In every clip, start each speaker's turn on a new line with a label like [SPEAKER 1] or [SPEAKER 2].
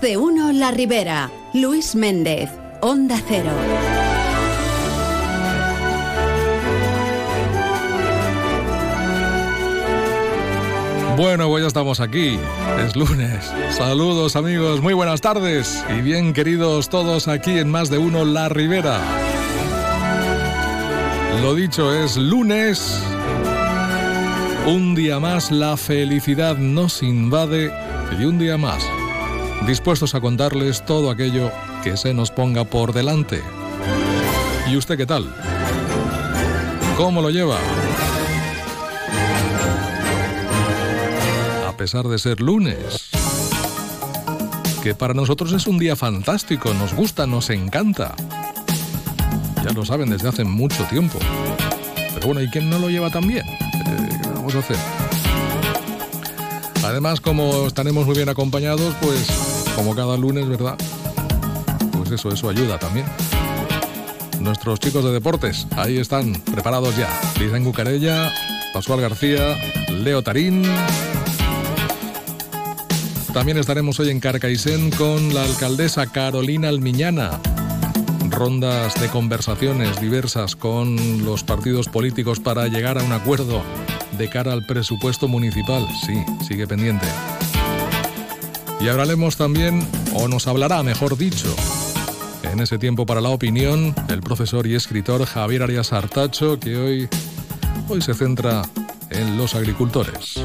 [SPEAKER 1] De uno La Ribera. Luis Méndez, Onda Cero.
[SPEAKER 2] Bueno, pues ya estamos aquí. Es lunes. Saludos amigos, muy buenas tardes y bien queridos todos aquí en Más de Uno La Ribera. Lo dicho es lunes. Un día más la felicidad nos invade y un día más dispuestos a contarles todo aquello que se nos ponga por delante. ¿Y usted qué tal? ¿Cómo lo lleva? A pesar de ser lunes, que para nosotros es un día fantástico, nos gusta, nos encanta. Ya lo saben desde hace mucho tiempo. Pero bueno, ¿y quién no lo lleva tan bien? Eh, ¿Qué vamos a hacer? Además, como estaremos muy bien acompañados, pues como cada lunes, ¿verdad? Pues eso, eso ayuda también. Nuestros chicos de deportes, ahí están, preparados ya. Lisa Cucarella, Pascual García, Leo Tarín. También estaremos hoy en Carcaisén con la alcaldesa Carolina Almiñana. Rondas de conversaciones diversas con los partidos políticos para llegar a un acuerdo de cara al presupuesto municipal. Sí, sigue pendiente. Y hablaremos también, o nos hablará, mejor dicho, en ese tiempo para la opinión, el profesor y escritor Javier Arias Artacho, que hoy, hoy se centra en los agricultores.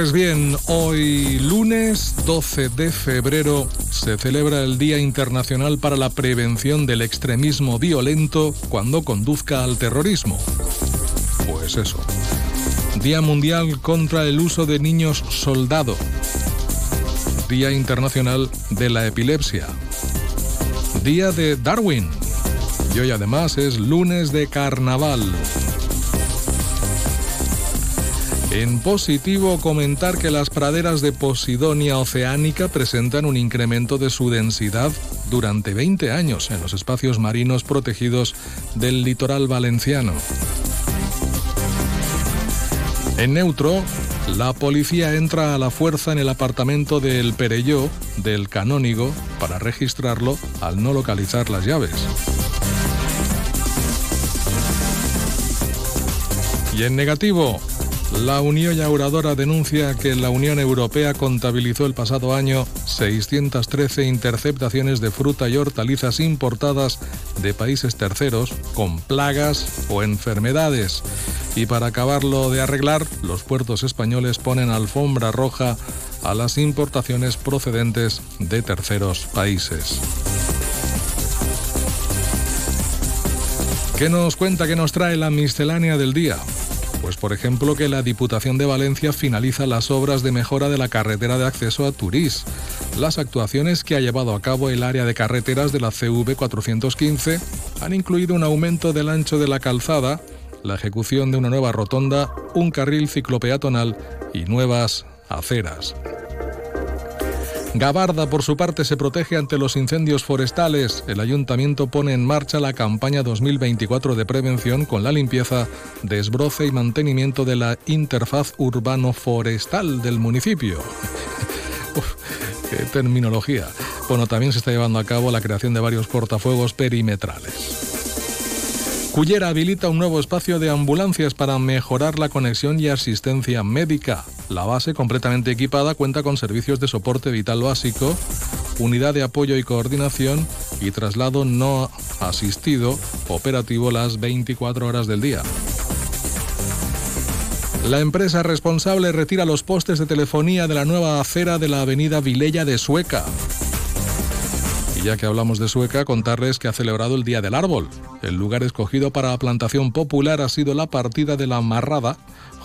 [SPEAKER 2] Pues bien, hoy lunes 12 de febrero se celebra el Día Internacional para la Prevención del Extremismo Violento cuando conduzca al terrorismo. Pues eso. Día Mundial contra el uso de niños soldado. Día Internacional de la Epilepsia. Día de Darwin. Y hoy además es lunes de carnaval. En positivo, comentar que las praderas de Posidonia oceánica presentan un incremento de su densidad durante 20 años en los espacios marinos protegidos del litoral valenciano. En neutro, la policía entra a la fuerza en el apartamento del Perelló del canónigo para registrarlo al no localizar las llaves. Y en negativo, la Unión Yauradora denuncia que la Unión Europea contabilizó el pasado año 613 interceptaciones de fruta y hortalizas importadas de países terceros con plagas o enfermedades. Y para acabarlo de arreglar, los puertos españoles ponen alfombra roja a las importaciones procedentes de terceros países. ¿Qué nos cuenta, qué nos trae la miscelánea del día? Pues por ejemplo que la Diputación de Valencia finaliza las obras de mejora de la carretera de acceso a Turís. Las actuaciones que ha llevado a cabo el área de carreteras de la CV 415 han incluido un aumento del ancho de la calzada, la ejecución de una nueva rotonda, un carril ciclopeatonal y nuevas aceras. Gabarda, por su parte, se protege ante los incendios forestales. El ayuntamiento pone en marcha la campaña 2024 de prevención con la limpieza, desbroce y mantenimiento de la interfaz urbano-forestal del municipio. qué terminología. Bueno, también se está llevando a cabo la creación de varios cortafuegos perimetrales. Cullera habilita un nuevo espacio de ambulancias para mejorar la conexión y asistencia médica. La base, completamente equipada, cuenta con servicios de soporte vital básico, unidad de apoyo y coordinación y traslado no asistido operativo las 24 horas del día. La empresa responsable retira los postes de telefonía de la nueva acera de la avenida Vilella de Sueca. Y ya que hablamos de Sueca, contarles que ha celebrado el Día del Árbol. El lugar escogido para la plantación popular ha sido la partida de la Marrada,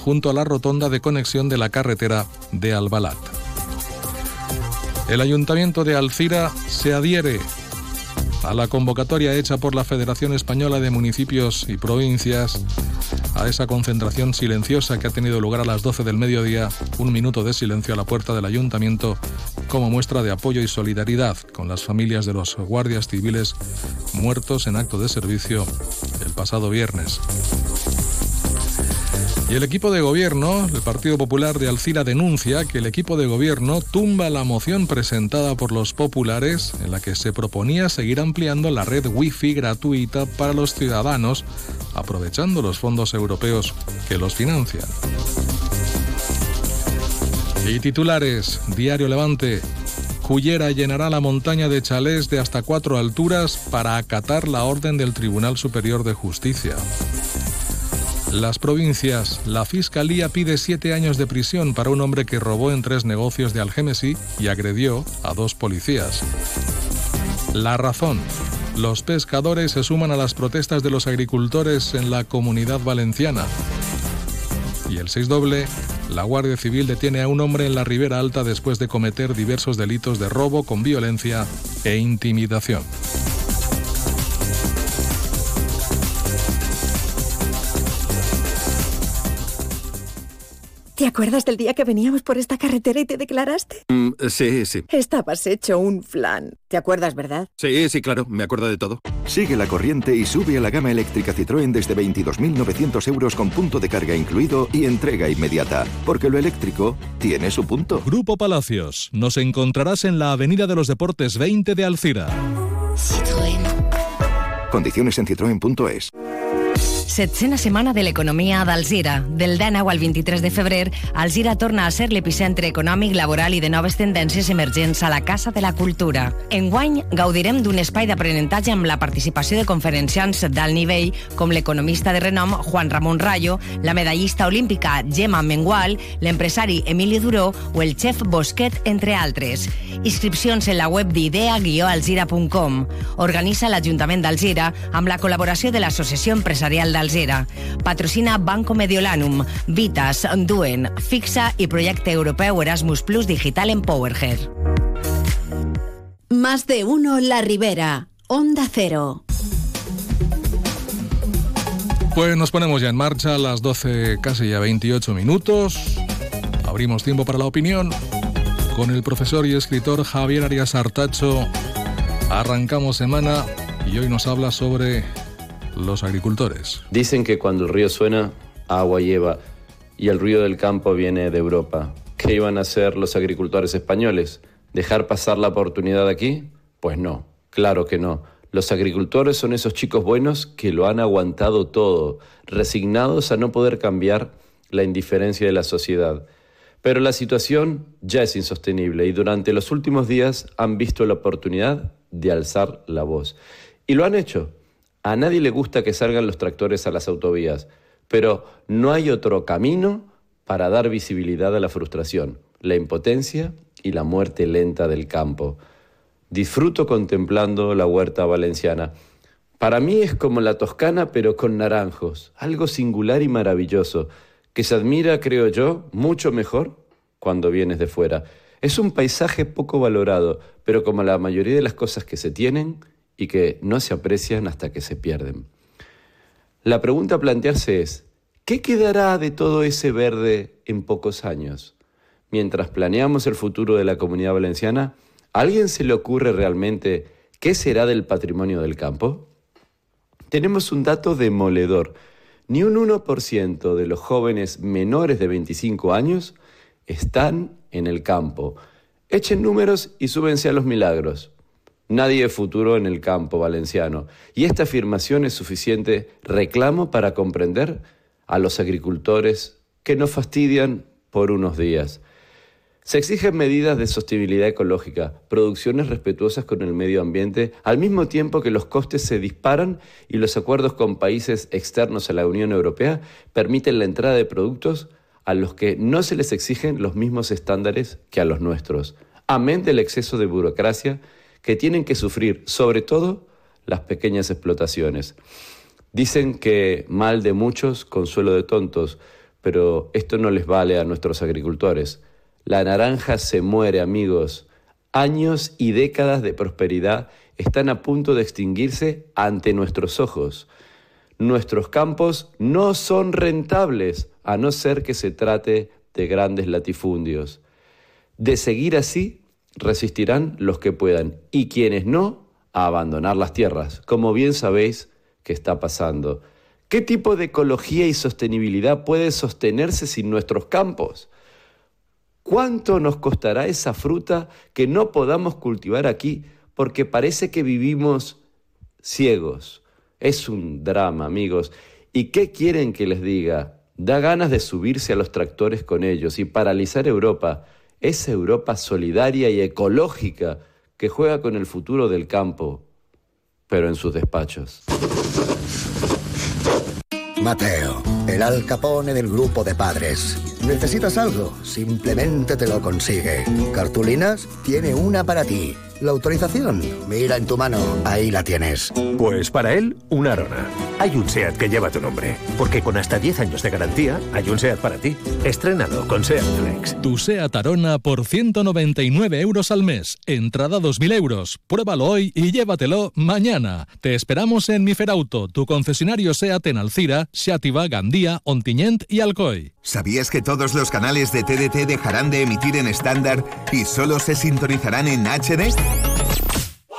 [SPEAKER 2] junto a la rotonda de conexión de la carretera de Albalat. El ayuntamiento de Alcira se adhiere a la convocatoria hecha por la Federación Española de Municipios y Provincias, a esa concentración silenciosa que ha tenido lugar a las 12 del mediodía, un minuto de silencio a la puerta del ayuntamiento como muestra de apoyo y solidaridad con las familias de los guardias civiles muertos en acto de servicio el pasado viernes. El equipo de gobierno, el Partido Popular de Alcira, denuncia que el equipo de gobierno tumba la moción presentada por los populares en la que se proponía seguir ampliando la red Wi-Fi gratuita para los ciudadanos, aprovechando los fondos europeos que los financian. Y titulares, Diario Levante. Cullera llenará la montaña de chalés de hasta cuatro alturas para acatar la orden del Tribunal Superior de Justicia. Las provincias. La Fiscalía pide siete años de prisión para un hombre que robó en tres negocios de Algémesi y agredió a dos policías. La razón. Los pescadores se suman a las protestas de los agricultores en la comunidad valenciana. Y el 6 doble, la Guardia Civil detiene a un hombre en la Ribera Alta después de cometer diversos delitos de robo con violencia e intimidación.
[SPEAKER 3] ¿Te acuerdas del día que veníamos por esta carretera y te declaraste?
[SPEAKER 4] Mm, sí, sí.
[SPEAKER 3] Estabas hecho un flan. ¿Te acuerdas, verdad?
[SPEAKER 4] Sí, sí, claro, me acuerdo de todo.
[SPEAKER 5] Sigue la corriente y sube a la gama eléctrica Citroën desde 22.900 euros con punto de carga incluido y entrega inmediata. Porque lo eléctrico tiene su punto.
[SPEAKER 2] Grupo Palacios. Nos encontrarás en la Avenida de los Deportes 20 de Alcira.
[SPEAKER 5] Citroën. Condiciones en citroen.es.
[SPEAKER 6] Setzena setmana de l'economia d'Alzira. Del 19 al 23 de febrer, Alzira torna a ser l'epicentre econòmic, laboral i de noves tendències emergents a la Casa de la Cultura. Enguany, gaudirem d'un espai d'aprenentatge amb la participació de conferenciants d'alt nivell com l'economista de renom Juan Ramon Rayo, la medallista olímpica Gemma Mengual, l'empresari Emili Duró o el xef Bosquet, entre altres. Inscripcions en la web d'idea-alzira.com. Organitza l'Ajuntament d'Alzira amb la col·laboració de l'Associació Empresarial d'Alzira. Patrocina Banco Mediolanum, Vitas, Duen, Fixa y Proyecto Europeo Erasmus Plus Digital Empowerhead.
[SPEAKER 1] Más de uno La Ribera, Onda Cero.
[SPEAKER 2] Pues nos ponemos ya en marcha a las 12, casi ya 28 minutos. Abrimos tiempo para la opinión. Con el profesor y escritor Javier Arias Artacho arrancamos semana y hoy nos habla sobre los agricultores.
[SPEAKER 7] Dicen que cuando el río suena, agua lleva y el ruido del campo viene de Europa. ¿Qué iban a hacer los agricultores españoles? ¿Dejar pasar la oportunidad aquí? Pues no, claro que no. Los agricultores son esos chicos buenos que lo han aguantado todo, resignados a no poder cambiar la indiferencia de la sociedad. Pero la situación ya es insostenible y durante los últimos días han visto la oportunidad de alzar la voz. Y lo han hecho. A nadie le gusta que salgan los tractores a las autovías, pero no hay otro camino para dar visibilidad a la frustración, la impotencia y la muerte lenta del campo. Disfruto contemplando la huerta valenciana. Para mí es como la toscana pero con naranjos, algo singular y maravilloso, que se admira, creo yo, mucho mejor cuando vienes de fuera. Es un paisaje poco valorado, pero como la mayoría de las cosas que se tienen, y que no se aprecian hasta que se pierden. La pregunta a plantearse es, ¿qué quedará de todo ese verde en pocos años? Mientras planeamos el futuro de la comunidad valenciana, ¿a alguien se le ocurre realmente qué será del patrimonio del campo? Tenemos un dato demoledor. Ni un 1% de los jóvenes menores de 25 años están en el campo. Echen números y súbense a los milagros. Nadie futuro en el campo valenciano. Y esta afirmación es suficiente reclamo para comprender a los agricultores que nos fastidian por unos días. Se exigen medidas de sostenibilidad ecológica, producciones respetuosas con el medio ambiente, al mismo tiempo que los costes se disparan y los acuerdos con países externos a la Unión Europea permiten la entrada de productos a los que no se les exigen los mismos estándares que a los nuestros. Amén del exceso de burocracia que tienen que sufrir sobre todo las pequeñas explotaciones. Dicen que mal de muchos, consuelo de tontos, pero esto no les vale a nuestros agricultores. La naranja se muere, amigos. Años y décadas de prosperidad están a punto de extinguirse ante nuestros ojos. Nuestros campos no son rentables, a no ser que se trate de grandes latifundios. De seguir así, resistirán los que puedan y quienes no, a abandonar las tierras, como bien sabéis que está pasando. ¿Qué tipo de ecología y sostenibilidad puede sostenerse sin nuestros campos? ¿Cuánto nos costará esa fruta que no podamos cultivar aquí porque parece que vivimos ciegos? Es un drama, amigos. ¿Y qué quieren que les diga? Da ganas de subirse a los tractores con ellos y paralizar Europa, esa Europa solidaria y ecológica que juega con el futuro del campo, pero en sus despachos.
[SPEAKER 8] Mateo, el Al Capone del grupo de padres. ¿Necesitas algo? Simplemente te lo consigue. ¿Cartulinas? Tiene una para ti. La autorización, mira en tu mano, ahí la tienes.
[SPEAKER 9] Pues para él, una Arona. Hay un SEAT que lleva tu nombre, porque con hasta 10 años de garantía, hay un SEAT para ti. Estrenado con SEAT Flex.
[SPEAKER 2] Tu SEAT Arona por 199 euros al mes. Entrada 2.000 euros. Pruébalo hoy y llévatelo mañana. Te esperamos en Miferauto, tu concesionario SEAT en Alcira, Xàtiva, Gandía, Ontinyent y Alcoy.
[SPEAKER 10] ¿Sabías que todos los canales de TDT dejarán de emitir en estándar y solo se sintonizarán en HD?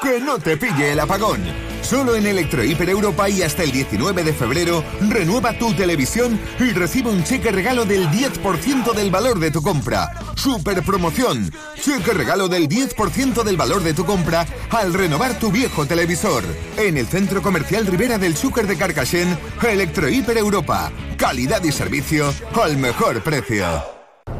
[SPEAKER 10] Que no te pille el apagón. Solo en Electro Hiper Europa y hasta el 19 de febrero, renueva tu televisión y recibe un cheque regalo del 10% del valor de tu compra. Super promoción. Cheque regalo del 10% del valor de tu compra al renovar tu viejo televisor. En el Centro Comercial Rivera del Xúquer de Carcaixent, Electro Hiper Europa. Calidad y servicio al mejor precio.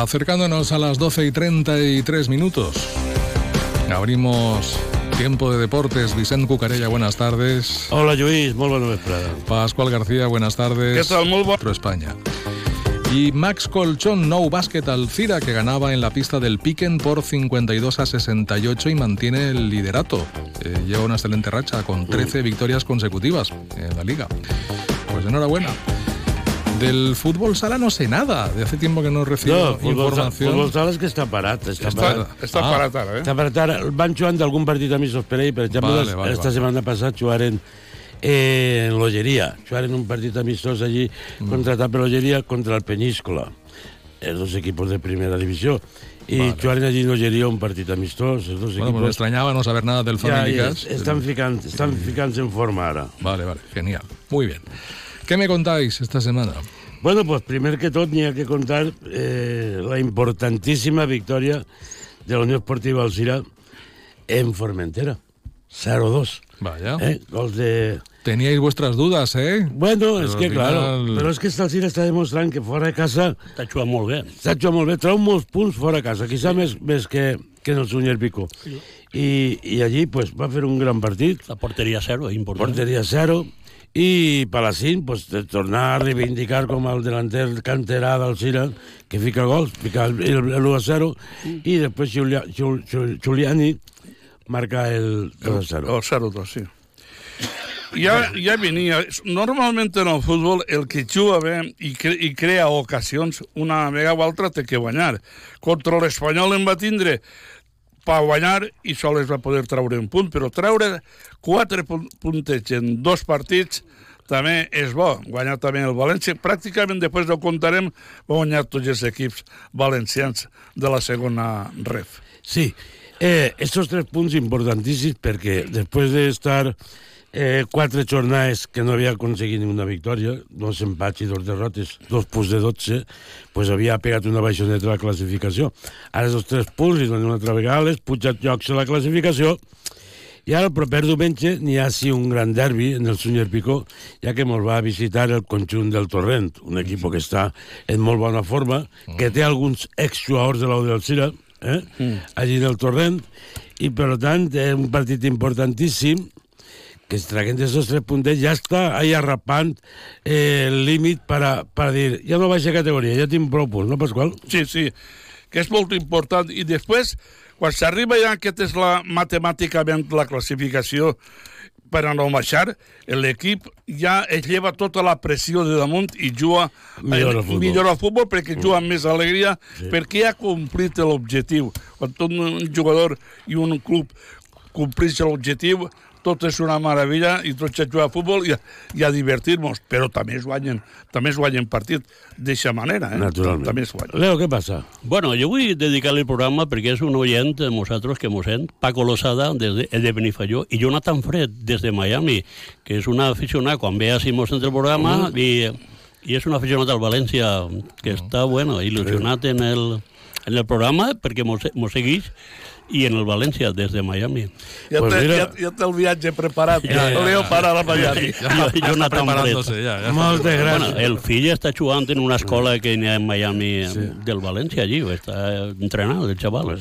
[SPEAKER 2] Acercándonos a las 12 y 33 minutos. Abrimos tiempo de deportes. Vicent Cucarella, buenas tardes.
[SPEAKER 11] Hola, Lluís, molt bona vesprada.
[SPEAKER 2] Pascual García, buenas tardes.
[SPEAKER 11] ¿Qué tal? Molt bon...
[SPEAKER 2] España. Y Max Colchón, no básquet Alcira, que ganaba en la pista del Piquen por 52 a 68 y mantiene el liderato. Eh, lleva una excelente racha con 13 victorias consecutivas en la liga. Pues enhorabuena. Del fútbol sala no sé nada. De hace tiempo que no recibo
[SPEAKER 11] No,
[SPEAKER 2] información.
[SPEAKER 11] futbol sala és que està parat. Està,
[SPEAKER 2] Està-
[SPEAKER 11] parat.
[SPEAKER 2] està Ah. parat ara, eh?
[SPEAKER 11] Està parat ara. Van jugant d'algun partit amistosos per ell. Per exemple,
[SPEAKER 2] Vale, vale,
[SPEAKER 11] esta
[SPEAKER 2] vale.
[SPEAKER 11] setmana passada jugaren eh, en l'Olleria. Jugaren un partit amistós allí
[SPEAKER 2] Mm.
[SPEAKER 11] contratat per l'Olleria contra el Peníscola. Els dos equipos de primera divisió. I
[SPEAKER 2] Vale.
[SPEAKER 11] jugaren allí en l'Olleria un partit amistós. Els dos
[SPEAKER 2] Bueno,
[SPEAKER 11] equipos...
[SPEAKER 2] pues extrañaba no saber nada del
[SPEAKER 11] Ja,
[SPEAKER 2] Familicas.
[SPEAKER 11] ja, estan ficant, estan ficant en forma ara.
[SPEAKER 2] Vale, vale, genial. Muy bien. ¿Qué me contáis esta semana?
[SPEAKER 11] Bueno, pues primer que tot n'hi ha que contar eh, la importantíssima victòria de la Unió Esportiva Alcira en Formentera. 0-2.
[SPEAKER 2] Vaya.
[SPEAKER 11] Eh? Gols de...
[SPEAKER 2] Teníais vuestras dudas, ¿eh?
[SPEAKER 11] Bueno,
[SPEAKER 2] Pero
[SPEAKER 11] és que,
[SPEAKER 2] al
[SPEAKER 11] claro,
[SPEAKER 2] final-
[SPEAKER 11] però és que el Alcira està demostrant que fora de casa...
[SPEAKER 12] Està jugant molt bé.
[SPEAKER 11] Està jugant molt bé, treu molts punts fora de casa, quizá més, més que, que en el Sunyer Pico. I, I allí pues, va fer un gran partit.
[SPEAKER 12] La porteria zero, és important.
[SPEAKER 11] Porteria zero. I Palacín, pues, de tornar a reivindicar com el delanter canterà del Cira, que fica gols, fica el, el, el 1 a 0, i després Giulia, Giul, Giul, Giuliani marca el 2 a 0.
[SPEAKER 13] El 0-2, sí. Ja, ja venia. Normalment en el futbol el que juga bé i, cre i crea ocasions, una vegada o altra té que guanyar. Contra l'Espanyol en va tindre per guanyar i sols va poder treure un punt, però treure quatre pun puntets en dos partits també és bo. Guanyar també el València. Pràcticament, després ho contarem, va guanyar tots els equips valencians de la segona ref.
[SPEAKER 11] Sí, eh, estos tres punts importantíssims perquè després d'estar eh, quatre jornades que no havia aconseguit ninguna victòria, dos empats i dos derrotes, dos punts de 12, pues havia pegat una baixoneta a la classificació. Ara els tres punts i donen una altra vegada les pujat llocs a la classificació I ara el proper diumenge n'hi ha sí un gran derbi en el Sunyer Picó, ja que ens va visitar el conjunt del Torrent, un equip que està en molt bona forma, que té alguns exjugadors de l'Aude del Cira, eh? allí en el Torrent, i per tant és un partit importantíssim que es traguen esos tres puntes ja està ahí arrapant eh, el límit para, para dir, ja no baixa categoria, ja tinc prou punts, no, Pasqual?
[SPEAKER 13] Sí, sí, que és molt important. I després, quan s'arriba ja, que és la, matemàticament la classificació per a no baixar, l'equip ja es lleva tota la pressió de damunt i juga
[SPEAKER 11] Millora el futbol.
[SPEAKER 13] millora el futbol perquè juga amb més alegria,
[SPEAKER 11] Sí.
[SPEAKER 13] perquè ha complit l'objectiu. Quan tot un jugador i un club compleix l'objectiu, tot és una meravella i tots a jugar a futbol i a, i a divertir-nos, però també es guanyen, també es guanyen partit d'aquesta manera. Eh?
[SPEAKER 11] Naturalment.
[SPEAKER 13] També es guanyen.
[SPEAKER 11] Leo, què passa?
[SPEAKER 12] Bueno, jo vull dedicar-li el programa perquè és un oient de nosaltres que mos sent, Paco Lozada, des de, de Benifalló, i Jonathan Fred, des de Miami, que és una aficionada, quan ve així mos sent el programa,
[SPEAKER 11] Mm.
[SPEAKER 12] i, i és un aficionat al València, que està, bueno, il·lusionat en el, en el programa, perquè mos, mos segueix, i en el València, des de Miami.
[SPEAKER 13] Ja, pues té, ja, ja té el viatge preparat. Ja, ja, Leo para la Miami.
[SPEAKER 12] Jo, Jonathan Fred.
[SPEAKER 11] Moltes gràcies.
[SPEAKER 12] Bueno, el fill està jugant en una escola que hi ha en Miami sí. del València, allí, està entrenant, el xaval.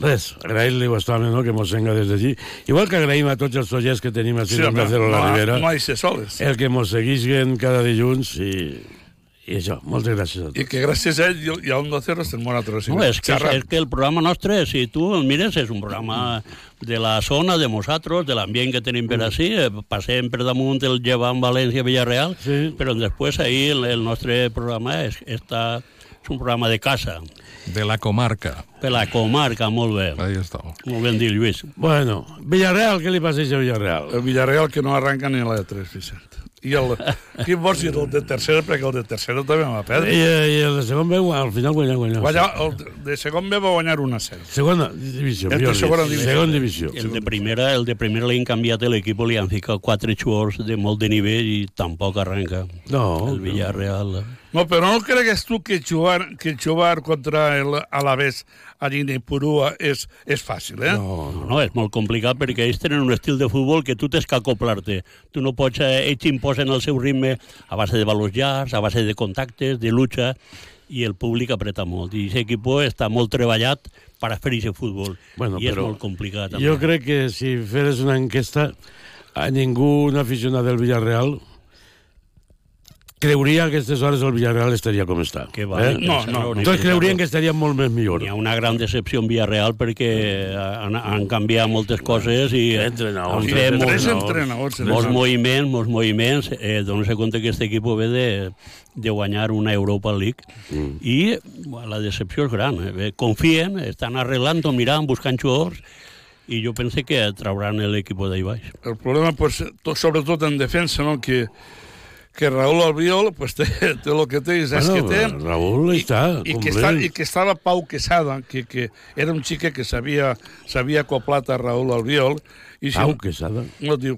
[SPEAKER 11] Res, agrair-li bastament no, que mos venga des d'allí. Igual que agraïm a tots els oients que tenim així
[SPEAKER 13] Sí,
[SPEAKER 11] de la
[SPEAKER 13] no,
[SPEAKER 11] Ribera,
[SPEAKER 13] no hi se soles.
[SPEAKER 11] el que mos seguisquen cada dilluns i, això, moltes gràcies a tots.
[SPEAKER 13] I que gràcies a ell i i a Onda Cero estem nosaltres.
[SPEAKER 12] No, és que, és que el programa nostre, si tu el mires, és un programa de la zona, de nosaltres, de l'ambient que tenim per així, eh, passem per damunt el llevant València-Villarreal, sí. però després ahir el, el nostre programa és, està, és un programa de casa,
[SPEAKER 2] De la comarca.
[SPEAKER 12] per la comarca, molt bé.
[SPEAKER 2] Ahí està.
[SPEAKER 12] Molt ben dit, Lluís.
[SPEAKER 11] Bueno, Villarreal, què li passa a Villarreal?
[SPEAKER 13] El Villarreal que no arranca ni la de 3, Vicent. I el, qui vols dir el de tercera, perquè el de tercera també va perdre.
[SPEAKER 11] I, I el de segon B, al final guanyar, guanyar.
[SPEAKER 13] Guanya, el de- segon B va guanyar 1 a 0.
[SPEAKER 11] Segona divisió.
[SPEAKER 13] El de segona divisió.
[SPEAKER 11] Segona divisió.
[SPEAKER 12] El de primera, el de primera li han canviat l'equip, li han ficat quatre jugadors de molt de nivell i tampoc arrenca.
[SPEAKER 11] No.
[SPEAKER 12] El Villarreal.
[SPEAKER 13] No, però no cregues tu que jugar, que jugar contra el Alavés a Purua és, és fàcil, eh?
[SPEAKER 12] No, no, és molt complicat perquè ells tenen un estil de futbol que tu tens que acoplar-te. Tu no pots, eh, ells imposen el seu ritme a base de valors llargs, a base de contactes, de lucha, i el públic apreta molt. I aquest equip està molt treballat per a fer aquest futbol.
[SPEAKER 11] Bueno,
[SPEAKER 12] I és
[SPEAKER 11] però
[SPEAKER 12] molt complicat.
[SPEAKER 11] Jo crec que si feres una enquesta a ningú, un aficionat del Villarreal, creuria que a aquestes hores el Villarreal estaria com està.
[SPEAKER 12] Que va,
[SPEAKER 11] eh?
[SPEAKER 12] no, no, no.
[SPEAKER 11] Tots creurien que estaria molt més millor.
[SPEAKER 12] Hi ha una gran decepció en Villarreal perquè han, han canviat moltes coses i
[SPEAKER 11] Entrenadors,
[SPEAKER 12] han fet molts,
[SPEAKER 13] Tres entrenadors.
[SPEAKER 12] molts moviments, molts moviments. Eh, Donar-se compte que aquest equip ve de, de guanyar una Europa League mm. i bueno, la decepció és gran. Eh? Confien, estan arreglant, mirant, buscant jugadors i jo penso que trauran l'equip d'ahí baix.
[SPEAKER 13] El problema, pues, to, sobretot en defensa, no? que, que Raúl Albiol pues, té, té el que té, és
[SPEAKER 11] Bueno,
[SPEAKER 13] que té.
[SPEAKER 11] Raúl està
[SPEAKER 13] I que, està, I que estava Pau Quesada, que, que era un xique que s'havia s'havia acoplat a Raúl Albiol. I si
[SPEAKER 11] Pau Quesada?
[SPEAKER 13] No, diu,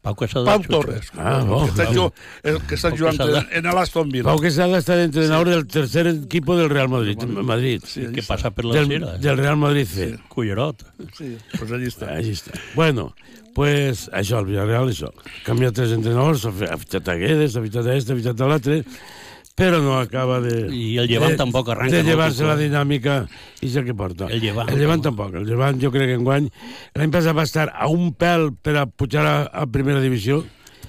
[SPEAKER 12] Pau Quesada.
[SPEAKER 13] Pau. Torres.
[SPEAKER 11] Ah, no.
[SPEAKER 13] que està, ju- el que està
[SPEAKER 12] Pau
[SPEAKER 13] jugant
[SPEAKER 12] Quesada.
[SPEAKER 13] en, en l'Aston Villa.
[SPEAKER 11] Pau Quesada està d'entrenador del tercer equipo del Real Madrid. Madrid.
[SPEAKER 13] Sí,
[SPEAKER 12] que passa per la
[SPEAKER 11] del,
[SPEAKER 12] Cira.
[SPEAKER 11] del Real Madrid C.
[SPEAKER 12] Cullerot.
[SPEAKER 13] Sí, pues allí està.
[SPEAKER 11] Allí està. Bueno, pues això, el Villarreal, això. Canvia tres entrenadors, ha fitxat a Guedes, ha fitxat a este, ha fitxat a l'altre, però no acaba de...
[SPEAKER 12] I el Llevant
[SPEAKER 11] de,
[SPEAKER 12] tampoc arranca,
[SPEAKER 11] De
[SPEAKER 12] no,
[SPEAKER 11] llevar-se
[SPEAKER 12] que-
[SPEAKER 11] la dinàmica i ja que porta.
[SPEAKER 12] El Llevant.
[SPEAKER 11] El Llevant tampoc. El Llevant jo crec que enguany... L'any passat va estar a un pèl per a pujar a, a primera divisió.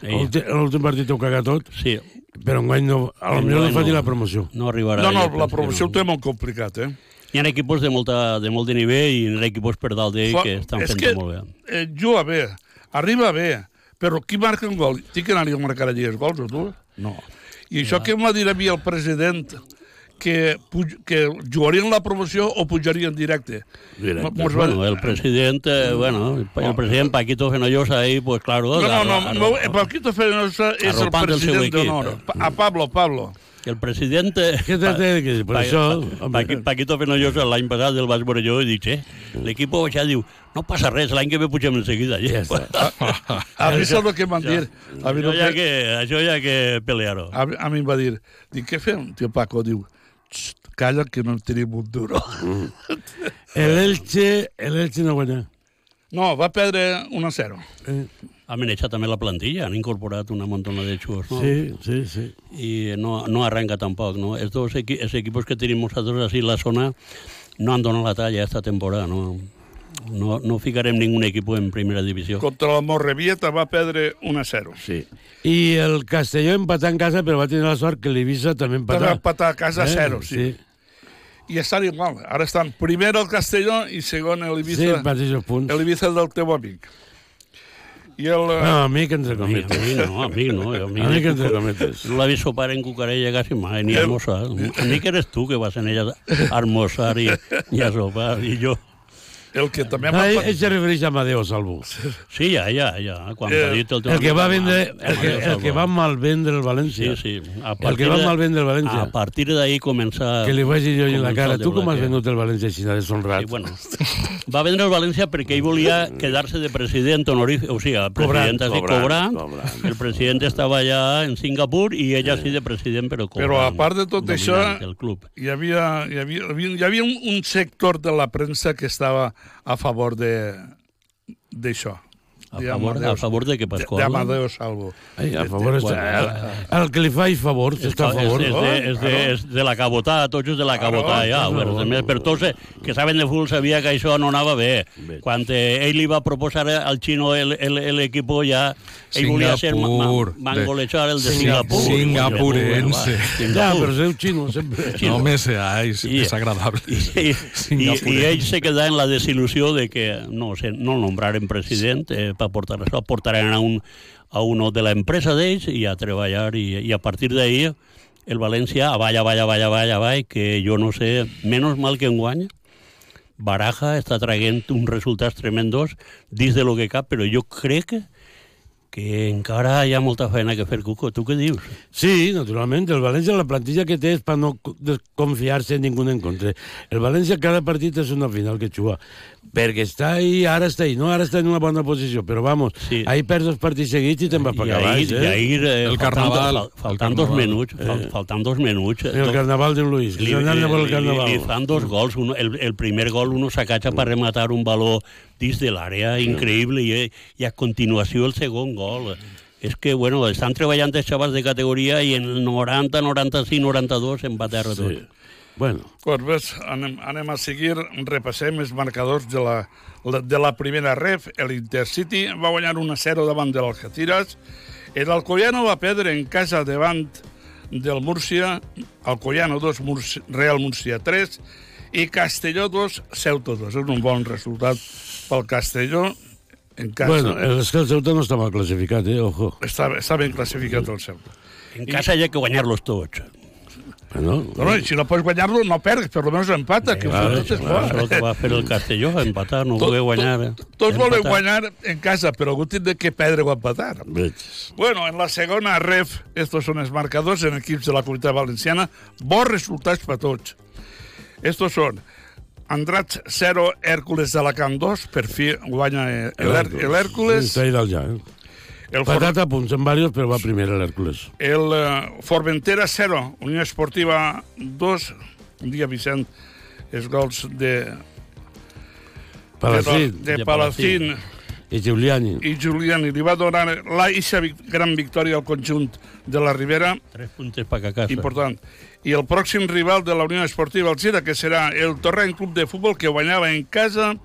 [SPEAKER 11] L'últim partit ho caga tot.
[SPEAKER 12] Sí.
[SPEAKER 11] Però enguany no, a lo millor no
[SPEAKER 12] Enguany
[SPEAKER 11] fa ni
[SPEAKER 12] no.
[SPEAKER 11] la promoció.
[SPEAKER 12] No arribarà.
[SPEAKER 13] No, no, la promoció
[SPEAKER 12] no.
[SPEAKER 13] ho té molt complicat, eh?
[SPEAKER 12] Hi ha equipos de, molta, de molt de nivell i hi ha equipos per dalt d'ell que estan fent
[SPEAKER 13] que,
[SPEAKER 12] molt bé.
[SPEAKER 13] Eh, juga bé, arriba bé, però qui marca un gol? Tinc que anar-hi a marcar allí els gols, o tu? No. I això què em va dir a mi el president? Que, puj, que jugarien la promoció o pujarien directe?
[SPEAKER 11] Directe.
[SPEAKER 13] Mos va-
[SPEAKER 12] Bueno, el presidente, bueno, el president Paquito Fenollosa ahí, pues claro...
[SPEAKER 13] No, no, no, no, eh, Paquito Fenosa és el president d'honor.
[SPEAKER 12] eh.
[SPEAKER 13] A Pablo, Pablo.
[SPEAKER 12] Que el presidente...
[SPEAKER 11] Per
[SPEAKER 12] Pa-
[SPEAKER 11] això,
[SPEAKER 12] Pa-
[SPEAKER 11] home.
[SPEAKER 12] Paqui- Paquito Fenollosa l'any passat el vaig veure jo i dic, eh, l'equip ja diu, no passa res, l'any que ve pugem en seguida. Ja
[SPEAKER 13] A mi saps el que m'han dit? A mi,
[SPEAKER 12] Això
[SPEAKER 13] no
[SPEAKER 12] ja
[SPEAKER 13] que,
[SPEAKER 12] això ja que pelear-ho.
[SPEAKER 13] a, a mi em va dir, dic, què fem? Tio Paco diu, "Xt, calla que no tenim un duro.
[SPEAKER 11] El Elche, el Elche no guanya.
[SPEAKER 13] No, va perdre 1 a 0.
[SPEAKER 11] Eh.
[SPEAKER 12] Ha manejat també la plantilla, han incorporat una montona de xuos, no?
[SPEAKER 11] Sí, sí, sí.
[SPEAKER 12] Y no, no arranca tampoc, ¿no? Estos equi esos equipos que tenemos nosotros así en la zona no han donado la talla esta temporada, ¿no? No, no ficarem ningún equipo en primera divisió.
[SPEAKER 13] Contra la Morrevieta va perdre 1 a 0.
[SPEAKER 11] Sí. I el Castelló empatà en casa, però va tenir la sort que l'Ibiza també empatà.
[SPEAKER 13] Va empatar a casa
[SPEAKER 11] Eh,
[SPEAKER 13] 0, sí. I estan igual. Ara estan primer el Castelló i segon l'Ibiza.
[SPEAKER 11] Sí, mateixos punts.
[SPEAKER 13] L'Ibiza del teu amic. I el... eh,
[SPEAKER 11] No, amic, entre cometes.
[SPEAKER 12] A mi no, a mi no. A mi,
[SPEAKER 11] Amic, entre cometes.
[SPEAKER 12] No l'ha vist sopar en cucarella quasi mai, ni a almorzar. Amic eres tu que vas en ella a almorzar i, i a sopar, i jo...
[SPEAKER 13] El que també
[SPEAKER 11] Ah, ell, ell se refereix a Amadeo Salvo.
[SPEAKER 12] Sí, ja, ja, ja. Quan
[SPEAKER 11] Eh,
[SPEAKER 12] dit el
[SPEAKER 11] el que va vendre, el que, el que va malvendre el València.
[SPEAKER 12] Sí, sí. A
[SPEAKER 11] El que
[SPEAKER 12] partir
[SPEAKER 11] va
[SPEAKER 12] de-
[SPEAKER 11] malvendre el València.
[SPEAKER 12] A partir d'ahir començar...
[SPEAKER 11] Que li vaig dir jo en la cara,
[SPEAKER 12] el
[SPEAKER 11] tu com has venut el València així de sonrat?
[SPEAKER 12] Sí, bueno, va vendre el València perquè ell volia quedar-se de president honorífic, o sigui, el president
[SPEAKER 11] Cobrant,
[SPEAKER 12] así
[SPEAKER 11] cobrant,
[SPEAKER 12] cobrant, el president estava allà en Singapur i ell així de president, però cobrant.
[SPEAKER 13] Però a part de tot això,
[SPEAKER 12] del club.
[SPEAKER 13] hi havia, hi havia, hi havia un, un sector de la premsa que estava a favor de d'això.
[SPEAKER 12] A favor, a favor de que Pasqual...
[SPEAKER 13] D'Amadeo Salvo.
[SPEAKER 11] Ai, a favor està... El, el que li faig favors està a favor.
[SPEAKER 12] És, de, és, de, és de la cabotà, tots és de la cabotà, ja. Bueno, també, per tots eh, que saben de futbol sabia que això no anava bé. Quan eh, ell li va proposar al xino el- el- el equipo ja... Ell volia ser ma- ma-
[SPEAKER 2] Singapur,
[SPEAKER 12] mangolejar el de
[SPEAKER 2] Singapur.
[SPEAKER 12] Singapur.
[SPEAKER 2] Singapurense.
[SPEAKER 11] Ja, però seu xino sempre.
[SPEAKER 2] No me seáis
[SPEAKER 12] Y-
[SPEAKER 2] desagradables.
[SPEAKER 12] I, i, i ell se queda en la desil·lusió de que no, se, no el nombraren president eh, per portar això, portaran a, un, a uno de la empresa d'ells i a treballar i, i a partir d'ahir el València avall, avall, avall, avall, avall, que jo no sé, menys mal que enguany Baraja està traient uns resultats tremendos dins de lo que cap, però jo crec que, que encara hi ha molta feina que fer, Cuco. Tu què dius?
[SPEAKER 11] Sí, naturalment. El València, la plantilla que té és per no confiar-se en ningú en contra. El València cada partit és una final que juga. Perquè està ahí, ara està ahí. No, ara està en una bona posició, però vamos, sí. ahí perds dos partits seguits i te'n vas per
[SPEAKER 12] I
[SPEAKER 11] acabar.
[SPEAKER 12] ahir,
[SPEAKER 11] eh?
[SPEAKER 12] i ahir eh,
[SPEAKER 2] El
[SPEAKER 12] faltant,
[SPEAKER 2] carnaval, el
[SPEAKER 12] faltant dos
[SPEAKER 2] carnaval.
[SPEAKER 12] minuts, fal, faltant dos minuts. eh,
[SPEAKER 11] El carnaval de Luis,
[SPEAKER 12] li, li-
[SPEAKER 11] carnaval.
[SPEAKER 12] li fan dos gols. Uno, el, el primer gol uno s'acacha per rematar un baló dins de l'àrea, increïble, i, i a continuació el segon gol. És que, bueno, estan treballant els xavals de categoria i en el 90, 95, 92 en va terra tot.
[SPEAKER 11] Bueno.
[SPEAKER 13] Pues ves, anem, anem a seguir, repassem els marcadors de la, de la primera ref. El Intercity va guanyar 1-0 davant de l'Algeciras. El Alcoyano va perdre en casa davant del Múrcia, Alcoyano 2, Murci, Real Múrcia 3, i Castelló 2, Ceuta 2. És un bon resultat pel Castelló en casa.
[SPEAKER 11] Bueno, el, és que el Ceuta no està mal classificat, eh? Ojo.
[SPEAKER 13] Està, està ben classificat el Ceuta.
[SPEAKER 12] En casa hi ha que guanyar-los tots.
[SPEAKER 11] Bueno,
[SPEAKER 13] No, no, i si no pots guanyar-lo, no perds, per almenys empata, que
[SPEAKER 12] Clar,
[SPEAKER 13] tot és
[SPEAKER 12] clar,
[SPEAKER 13] bo.
[SPEAKER 12] el que va fer el Castelló, empatar, no voler guanyar. eh.
[SPEAKER 13] Tots volen
[SPEAKER 12] Empatar.
[SPEAKER 13] guanyar en casa, però algú tindrà que perdre o empatar. Bueno, en la segona ref, estos són els marcadors en equips de la comunitat valenciana. Bons resultats per tots. Estos són Andrats 0, Hèrcules d'Alacant 2, per fi guanya eh, el, Her- el Hèrcules.
[SPEAKER 11] Està ja, eh?
[SPEAKER 13] El, For,
[SPEAKER 11] Patata a punts en varios, però va primer l'Hèrcules.
[SPEAKER 13] el eh, Formentera 0, Unió Esportiva 2, un dia Vicent, els gols de...
[SPEAKER 11] Palacín.
[SPEAKER 13] De, de Palacín.
[SPEAKER 11] I Giuliani.
[SPEAKER 13] i Giuliani li va donar la eixa vic- gran victòria al conjunt de la Ribera.
[SPEAKER 12] Tres puntes per a casa.
[SPEAKER 13] Important. I el pròxim rival de la Unió Esportiva Alzira, que serà el Torrent Club de Futbol, que guanyava en casa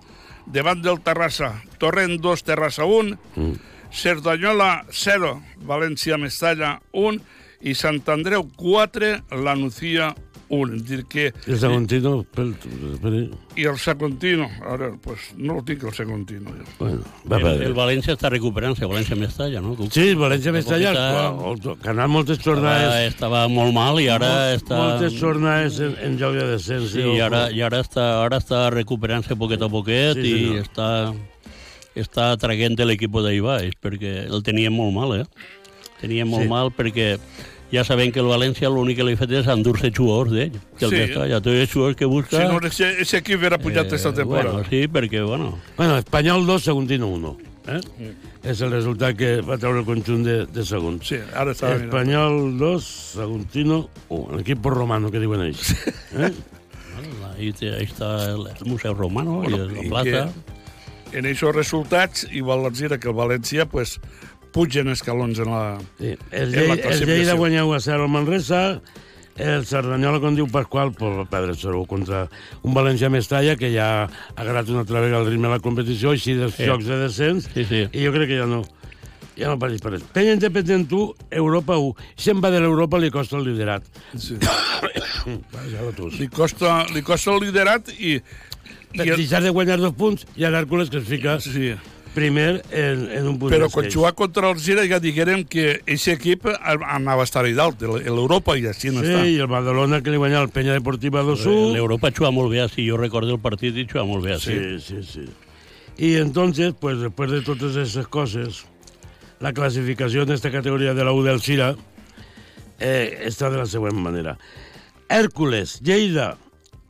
[SPEAKER 13] davant del Terrassa. Torrent 2, Terrassa 1,
[SPEAKER 11] Mm.
[SPEAKER 13] Cerdanyola 0, València Mestalla 1 i Sant Andreu 4, la Nucía 1. És dir que...
[SPEAKER 11] El Sagontino, pel, espera.
[SPEAKER 13] I el Sacontino, ara, pues, no el tinc el Sacontino. Jo.
[SPEAKER 11] Bueno, va
[SPEAKER 12] El,
[SPEAKER 11] perdre.
[SPEAKER 12] el València està recuperant-se, València Mestalla, no? Cuc?
[SPEAKER 11] Sí, València Mestalla,
[SPEAKER 12] Poqueta-
[SPEAKER 11] que ha anat moltes
[SPEAKER 12] Estava,
[SPEAKER 11] jornades...
[SPEAKER 12] estava molt mal i ara està...
[SPEAKER 11] Moltes jornades en, en joc de descens.
[SPEAKER 12] Sí, i ara, i ara està, ara està recuperant-se poquet a poquet
[SPEAKER 11] Sí,
[SPEAKER 12] i
[SPEAKER 11] senyor.
[SPEAKER 12] està, està traient l'equip d'ahir baix, perquè el teníem molt mal, eh? Teníem molt
[SPEAKER 13] Sí.
[SPEAKER 12] mal perquè ja sabem que el València l'únic que li ha fet és endur-se jugadors d'ell, que el
[SPEAKER 13] Sí.
[SPEAKER 12] sí. ja els jugadors que busca...
[SPEAKER 13] Si no, ese, ese equip era pujat eh, esta temporada.
[SPEAKER 12] Bueno, sí, perquè, bueno...
[SPEAKER 11] Bueno, Espanyol 2, Sagontino 1. Eh? És el resultat que va treure el conjunt de, de segon.
[SPEAKER 13] Sí, ara mirant.
[SPEAKER 11] Espanyol 2, Sagontino 1. L'equip romano, que diuen ells. Eh?
[SPEAKER 12] Ahí, te- ahí está el, el Museu Romano
[SPEAKER 13] Bueno,
[SPEAKER 12] i la plaza.
[SPEAKER 13] en aquests resultats, igual els que el València pues, pugen escalons en la,
[SPEAKER 11] Sí. El,
[SPEAKER 13] en la
[SPEAKER 11] Lleida, el Lleida
[SPEAKER 13] classificació.
[SPEAKER 11] guanya 1 a 0 al Manresa, el Cerdanyola, com diu Pasqual, va perdre 0 contra un València Mestalla que ja ha agarrat una altra vegada el ritme de la competició, així dels
[SPEAKER 12] Sí.
[SPEAKER 11] jocs de descens,
[SPEAKER 12] Sí, sí.
[SPEAKER 11] i jo crec que ja no ja no parteix per res. Penya Independent 1, Europa 1. Se'n va de l'Europa, li costa el liderat.
[SPEAKER 13] Sí.
[SPEAKER 11] ja lo tus.
[SPEAKER 13] Li costa, li costa el liderat i...
[SPEAKER 11] Per deixar de guanyar dos punts, i l'Hèrcules que es fica
[SPEAKER 13] sí.
[SPEAKER 11] Primer en, en un punt
[SPEAKER 13] Però quan jugar contra el Gira ja diguérem que aquest equip anava a estar allà dalt, l'Europa, i així no
[SPEAKER 11] Sí,
[SPEAKER 13] està.
[SPEAKER 11] i el Badalona que li guanya el Penya Deportiva 2-1.
[SPEAKER 12] L'Europa juga molt bé així, jo recordo el partit i juga molt bé així.
[SPEAKER 11] Sí, sí, sí. Y entonces, pues después de todas esas cosas, la clasificación de esta categoría de la U del Sira eh, está de la siguiente manera. Hércules, Lleida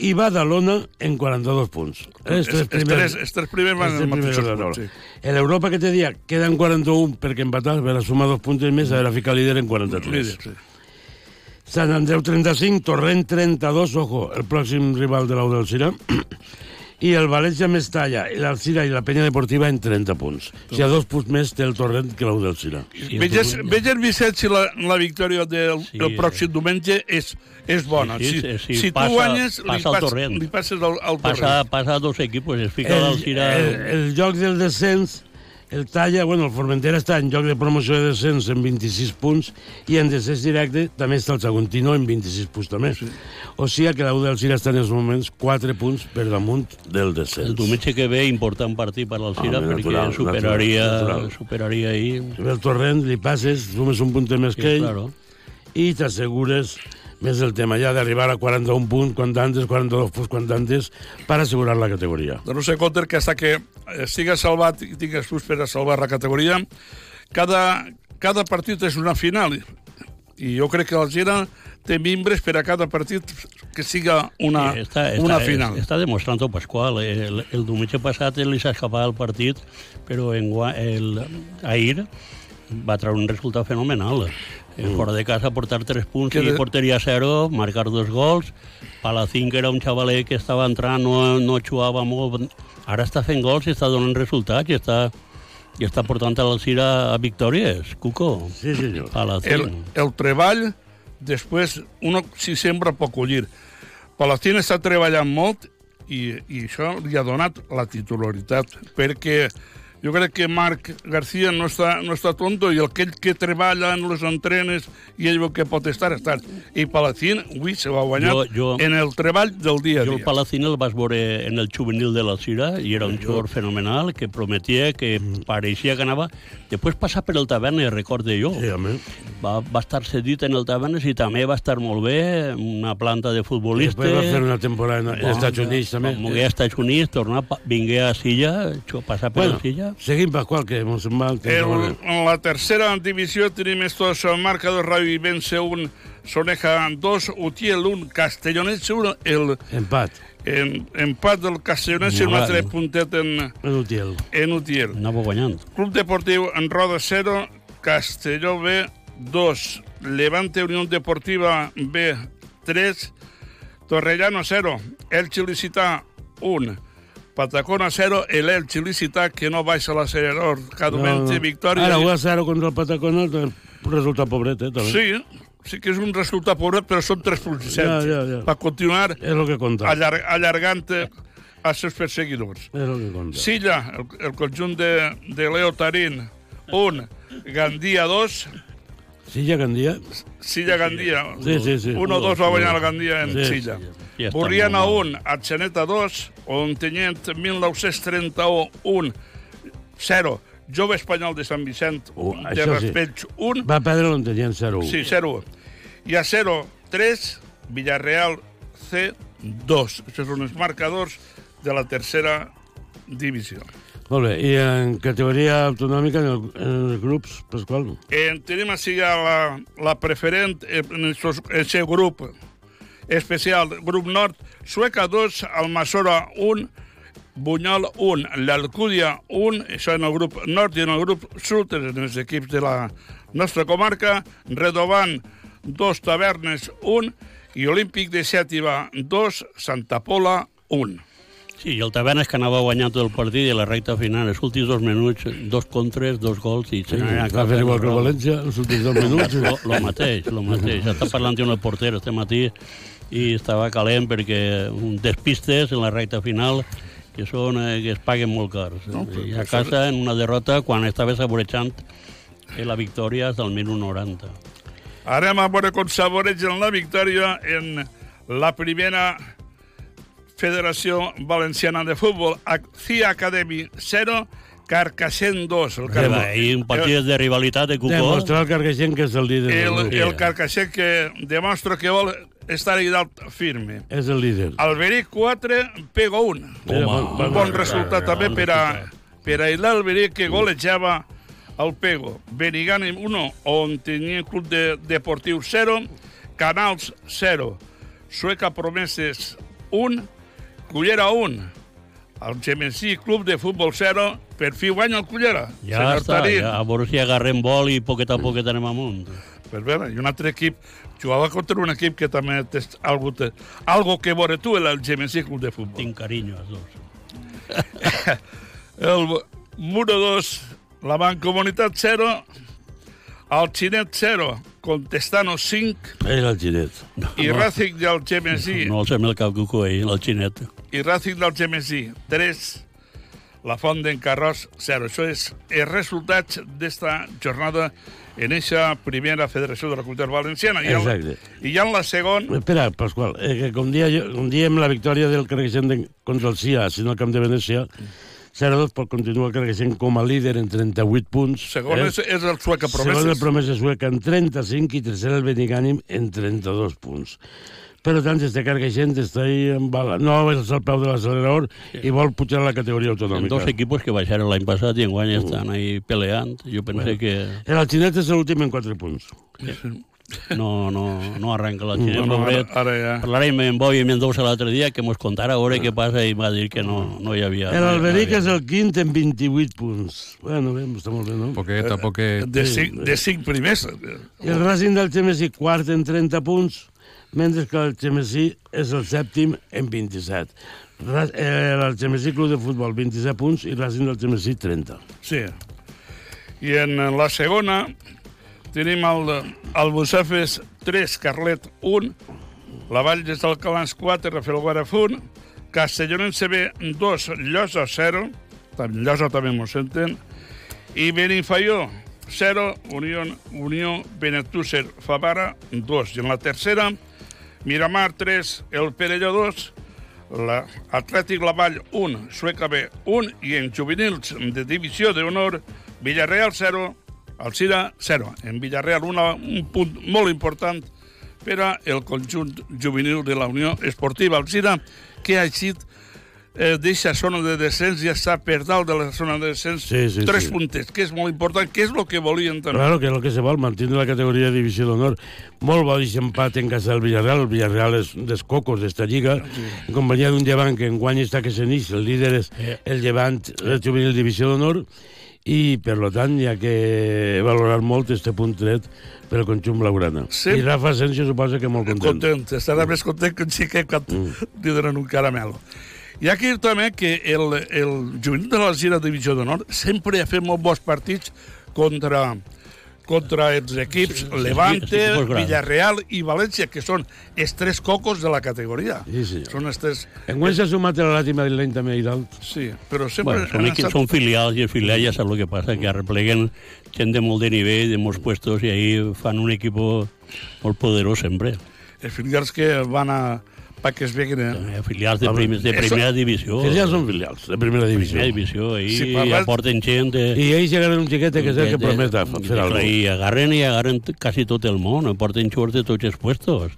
[SPEAKER 11] i Badalona en 42 punts.
[SPEAKER 13] Els- els tres- els tres primers van
[SPEAKER 11] els
[SPEAKER 13] en
[SPEAKER 11] primers
[SPEAKER 13] punt,
[SPEAKER 11] Badalona.
[SPEAKER 13] sí.
[SPEAKER 11] En Europa que te dia quedan 41 perquè empatats, per a sumar dos puntos més, a la fica líder en 43.
[SPEAKER 13] Líder, sí.
[SPEAKER 11] Sant Andreu 35, Torrent 32, ojo, el pròxim rival de l'Au del Sira. I el València Mestalla, i l'Alcira i la Penya Deportiva en 30 punts. O sigui, a dos punts més té el Torrent que l'Au del Sira.
[SPEAKER 13] Veges, veges Vicent, si la, la victòria del sí, el pròxim diumenge és, és bona.
[SPEAKER 12] Sí,
[SPEAKER 13] si,
[SPEAKER 12] sí, sí,
[SPEAKER 13] si
[SPEAKER 12] passa-
[SPEAKER 13] tu guanyes, li,
[SPEAKER 12] passa al
[SPEAKER 13] pas,
[SPEAKER 12] Torrent.
[SPEAKER 13] li passes al, al
[SPEAKER 12] Passa,
[SPEAKER 13] Torrent.
[SPEAKER 12] passa a dos equipos, es fica
[SPEAKER 11] El,
[SPEAKER 12] l'Alcira...
[SPEAKER 11] el, el joc del descens, el talla, bueno, el Formentera està en joc de promoció de descens en 26 punts i en descens directe també està el Saguntino en 26 punts també. Sí. O sigui que l'Au del Sira està en els moments 4 punts per damunt del descens.
[SPEAKER 12] El diumenge que ve, important partit per l'Alcira,
[SPEAKER 11] Home,
[SPEAKER 12] perquè
[SPEAKER 11] natural,
[SPEAKER 12] superaria,
[SPEAKER 11] natural, natural.
[SPEAKER 12] superaria ahir...
[SPEAKER 11] El torrent, li passes, sumes un punt més
[SPEAKER 12] Sí,
[SPEAKER 11] que ell
[SPEAKER 12] claro.
[SPEAKER 11] i t'assegures més el tema ja d'arribar a 41 punts quan antes, 42 punts quan antes, per assegurar la categoria.
[SPEAKER 13] De no ser compte que hasta que estigues salvat i tingues punts per a salvar la categoria, cada, cada partit és una final. I jo crec que el Gira té membres per a cada partit que siga una,
[SPEAKER 12] Sí, està, està,
[SPEAKER 13] una final.
[SPEAKER 12] Està demostrant Pasqual. El, el diumenge passat li s'ha escapat el partit, però en, el, ahir va treure un resultat fenomenal. Mm. Fora de casa portar 3 punts
[SPEAKER 13] Que
[SPEAKER 12] i porteria 0, marcar dos gols. Palacín, que era un xavalet que estava entrant, no, no jugava molt. Ara està fent gols i està donant resultats i està, i està portant a l'Alcira a victòries, Cuco.
[SPEAKER 11] Sí, senyor.
[SPEAKER 12] Palacín.
[SPEAKER 13] El, el treball, després, uno si sembra pot collir. Palestina està treballant molt i, i això li ha donat la titularitat, perquè jo crec que Marc García no està, no està tonto i aquell que treballa en les entrenes i ell que pot estar, està. I Palacín, avui se va guanyar
[SPEAKER 12] Jo- jo-
[SPEAKER 13] en el treball del dia a
[SPEAKER 12] Jo el
[SPEAKER 13] dia.
[SPEAKER 12] Palacín el vas veure en el juvenil de l'Alcira i era un jugador fenomenal que prometia, que pareixia que anava... Després passar per el Tavernes, recorde jo.
[SPEAKER 11] Sí, home.
[SPEAKER 12] Va, va estar cedit en el Tavernes i també va estar molt bé, una planta de futbolista.
[SPEAKER 11] Després va fer una temporada en Estats Units, també.
[SPEAKER 12] Mogué als Estats Units, tornar, vingué a Silla, passar per
[SPEAKER 11] bueno,
[SPEAKER 12] Silla.
[SPEAKER 11] Seguim, Pasqual, que ens en va el
[SPEAKER 13] en la tercera divisió tenim estos marcadors Rayo Vence 1, Soneja 2, Utiel 1, Castellonets 1, el
[SPEAKER 11] Empat.
[SPEAKER 13] en, empat del Castellonets i un altre
[SPEAKER 12] bé.
[SPEAKER 13] puntet en,
[SPEAKER 11] En Utiel.
[SPEAKER 13] en Utiel.
[SPEAKER 12] Anava guanyant.
[SPEAKER 13] Club Deportiu en Roda 0, Castelló B 2, Levante Unión Deportiva B 3, Torrellano 0, Elche Licità 1, Patacona 0, el Elche Licità que no baixa l'acelerador, cada no, no. victòria.
[SPEAKER 11] Ara, 1 a 0 contra el Patacona, un resultat pobret, eh, també.
[SPEAKER 13] Sí, sí que és un resultat pobret, però són 3 punts i
[SPEAKER 11] Ja,
[SPEAKER 13] 7.
[SPEAKER 11] ja, ja.
[SPEAKER 13] Per continuar
[SPEAKER 11] És el que compta.
[SPEAKER 13] allar allargant als seus perseguidors.
[SPEAKER 11] És el que compta.
[SPEAKER 13] Silla, el, el conjunt de, de Leo Tarín, 1, Gandia 2,
[SPEAKER 11] Silla Gandia.
[SPEAKER 13] Silla Gandia.
[SPEAKER 11] Sí, sí, sí.
[SPEAKER 13] 1-2 va guanyar la Gandia en
[SPEAKER 11] Sí,
[SPEAKER 13] Silla.
[SPEAKER 11] sí,
[SPEAKER 12] Ja
[SPEAKER 13] Borriana
[SPEAKER 12] molt
[SPEAKER 13] 1, Atxaneta 2, Ontinyent 1931, 0. Jove Espanyol de Sant Vicent
[SPEAKER 11] Uh,
[SPEAKER 13] de
[SPEAKER 11] això sí.
[SPEAKER 13] Raspells 1,
[SPEAKER 11] Va perdre l'Ontenien 0
[SPEAKER 13] sí, 0. I a 0, 3, Villarreal C, 2. Aquests són els marcadors de la tercera divisió.
[SPEAKER 11] Molt bé, i en categoria autonòmica, en, el, en els grups, Pasqual?
[SPEAKER 13] Eh, tenim així ja la, la preferent eh, en aquest grup especial, grup nord, Sueca 2, Almassora 1, Bunyol 1, l'Alcúdia 1, això en el grup nord i en el grup sud, en els equips de la nostra comarca, Redovan 2, Tavernes 1 i Olímpic de Xàtiva 2, Santa Pola 1.
[SPEAKER 12] Sí, i el Tavernes que anava guanyant tot el partit i la recta final, els últims dos minuts, dos contres, dos gols i se
[SPEAKER 11] Sí, va fer igual que el València, els últims dos minuts.
[SPEAKER 12] Lo, lo mateix, lo mateix. Està parlant el porter este matí i estava calent perquè un despistes en la recta final que són eh, que es paguen molt cars.
[SPEAKER 13] No, però
[SPEAKER 12] I a casa en una derrota quan estava saborejant eh, la victòria del 1990.
[SPEAKER 13] Ara anem a veure com saboregen la victòria en la primera Federació Valenciana de Futbol. CIA Academy 0, Carcassent 2. El,
[SPEAKER 12] va, I un partit de rivalitat de Cucó.
[SPEAKER 11] Demostrar al Carcaixent que és el líder del
[SPEAKER 13] el, el Carcassent que demostra que vol estar ahí dalt firme.
[SPEAKER 11] És el líder.
[SPEAKER 13] Alberic 4, Pego 1.
[SPEAKER 11] Home,
[SPEAKER 13] un bon resultat també per a, per a l'Alberic que golejava el Pego. Benigànim 1, on tenia Club de, Deportiu 0, Canals 0, Sueca Promeses 1, Cullera 1, el Gemensí Club de Futbol 0, per fi guanya el Cullera.
[SPEAKER 12] Ja està, ja, a veure si agarrem vol i poquet a poquet anem amunt.
[SPEAKER 13] Pues veure, i un altre equip jugava contra un equip que també té algo, té, algo que veure tu, el Gemensí Club de Futbol.
[SPEAKER 12] Tinc carinyo als dos.
[SPEAKER 13] El Muro 2, la Mancomunitat 0, el Xinet 0, Contestano 5
[SPEAKER 11] Era el Ginet.
[SPEAKER 13] i Racing del Gemesí
[SPEAKER 12] No el sé el cap Cucó, eh, el xinet.
[SPEAKER 13] i Racing del Gemesí 3, la Font d'en Carròs 0. Això és els resultats d'esta jornada en aquesta primera Federació de la Cultura Valenciana. I, en,
[SPEAKER 11] Exacte.
[SPEAKER 13] I ja en la segona,
[SPEAKER 11] Espera, Pasqual, eh, que com, dia, com diem la victòria del Carcaixent de, contra el CIA, si no el camp de Venècia, 0-2 pot continuar el Carcaixent com a líder en 38 punts.
[SPEAKER 13] segon és, és el Sueca
[SPEAKER 11] Segon el
[SPEAKER 13] Promeses.
[SPEAKER 11] Promesa Sueca en 35 i tercer el Benigànim en 32 punts. Per tant, este Carcaixent està ahí en bala. No és al peu de l'accelerador i vol pujar a la categoria autonòmica.
[SPEAKER 12] dos equipos que baixaron l'any passat i enguany estan ahí peleant. Jo pensé que
[SPEAKER 11] El Xinet és l'últim en 4 punts.
[SPEAKER 12] no, no, no arranca la
[SPEAKER 11] No,
[SPEAKER 12] Xina.
[SPEAKER 11] no,
[SPEAKER 12] pobret.
[SPEAKER 13] ara- ara ja.
[SPEAKER 12] Parlarem amb Boi i Mendoza l'altre dia que mos contara a veure què passa i va dir que no, no hi havia...
[SPEAKER 11] El
[SPEAKER 12] no
[SPEAKER 11] Alberic
[SPEAKER 12] havia.
[SPEAKER 11] és el quint en 28 punts. Bueno, bé, està molt bé, no?
[SPEAKER 2] Poquet a poquet.
[SPEAKER 13] De cinc, de cinc primers.
[SPEAKER 11] I el Racing del Xemesí quart en 30 punts, mentre que el Xemesí és el sèptim en 27. Ra eh, el Xemesí Club de Futbol 27 punts i Racing del Xemesí 30.
[SPEAKER 13] Sí. I en la segona tenim el, el Bucefes 3, Carlet 1, la Vall des del Calans 4, Rafael Guaraf 1, Castellonense B 2, Llosa 0, tam- Llosa també m'ho senten, i Benifaió 0, Unió, Unió Benetúser Favara 2. I en la tercera, Miramar 3, El Perelló 2, la Atlètic La Vall 1, Sueca B 1 i en juvenils de divisió d'honor Villarreal 0, Alcira 0. En Villarreal una, un punt molt important per a el conjunt juvenil de la Unió Esportiva Alcira que ha eixit eh, d'aquesta zona de descens ja està per dalt de la zona de descens
[SPEAKER 11] Sí, sí,
[SPEAKER 13] tres
[SPEAKER 11] sí.
[SPEAKER 13] puntets, que és molt important, que és el que volien també.
[SPEAKER 11] Claro que és el que se vol, mantenir la categoria de divisió d'honor. Molt bo aquest empat en casa del Villarreal. El Villarreal és dels cocos d'esta lliga, en companyia d'un llevant que enguany està que se nix. El líder és el llevant, el juvenil divisió d'honor, i per lo tant hi ha que valorar molt este punt tret per al conjunt blaugrana.
[SPEAKER 13] Sí.
[SPEAKER 11] I Rafa Asensio suposa que molt content.
[SPEAKER 13] content, estarà més content que un xiquet quan li donen un caramel. Hi ha que dir també que el, el juvenil de la Gira Divisió d'Honor sempre ha fet molt bons partits contra, contra els equips Levante,
[SPEAKER 12] sí, equipos grans.
[SPEAKER 13] Villarreal i València, que són els tres cocos de la categoria.
[SPEAKER 11] Sí, senyor.
[SPEAKER 13] Són els tres...
[SPEAKER 11] Enguany s'ha sumat a l'Atlètic Madrileny també i dalt.
[SPEAKER 13] Sí, però sempre...
[SPEAKER 12] Bueno, són,
[SPEAKER 13] estat-
[SPEAKER 12] són filials i els filials ja saps el que passa, que arrepleguen gent de molt de nivell, de molts puestos, i ahí fan un equip molt poderós sempre.
[SPEAKER 13] Els filials que van a... pa que es veguen... Eh?
[SPEAKER 12] Filials de, prim, de
[SPEAKER 13] Eso-
[SPEAKER 12] primera divisió.
[SPEAKER 11] Filials són filials, de primera divisió.
[SPEAKER 12] Primera divisió, ahí
[SPEAKER 13] Si
[SPEAKER 12] sí,
[SPEAKER 13] parles-
[SPEAKER 12] aporten gent... De,
[SPEAKER 11] I ells agarren un xiquet que és el que promet fer alguna cosa.
[SPEAKER 12] I agarren i agarren quasi tot el món, aporten jugadors de tots els puestos.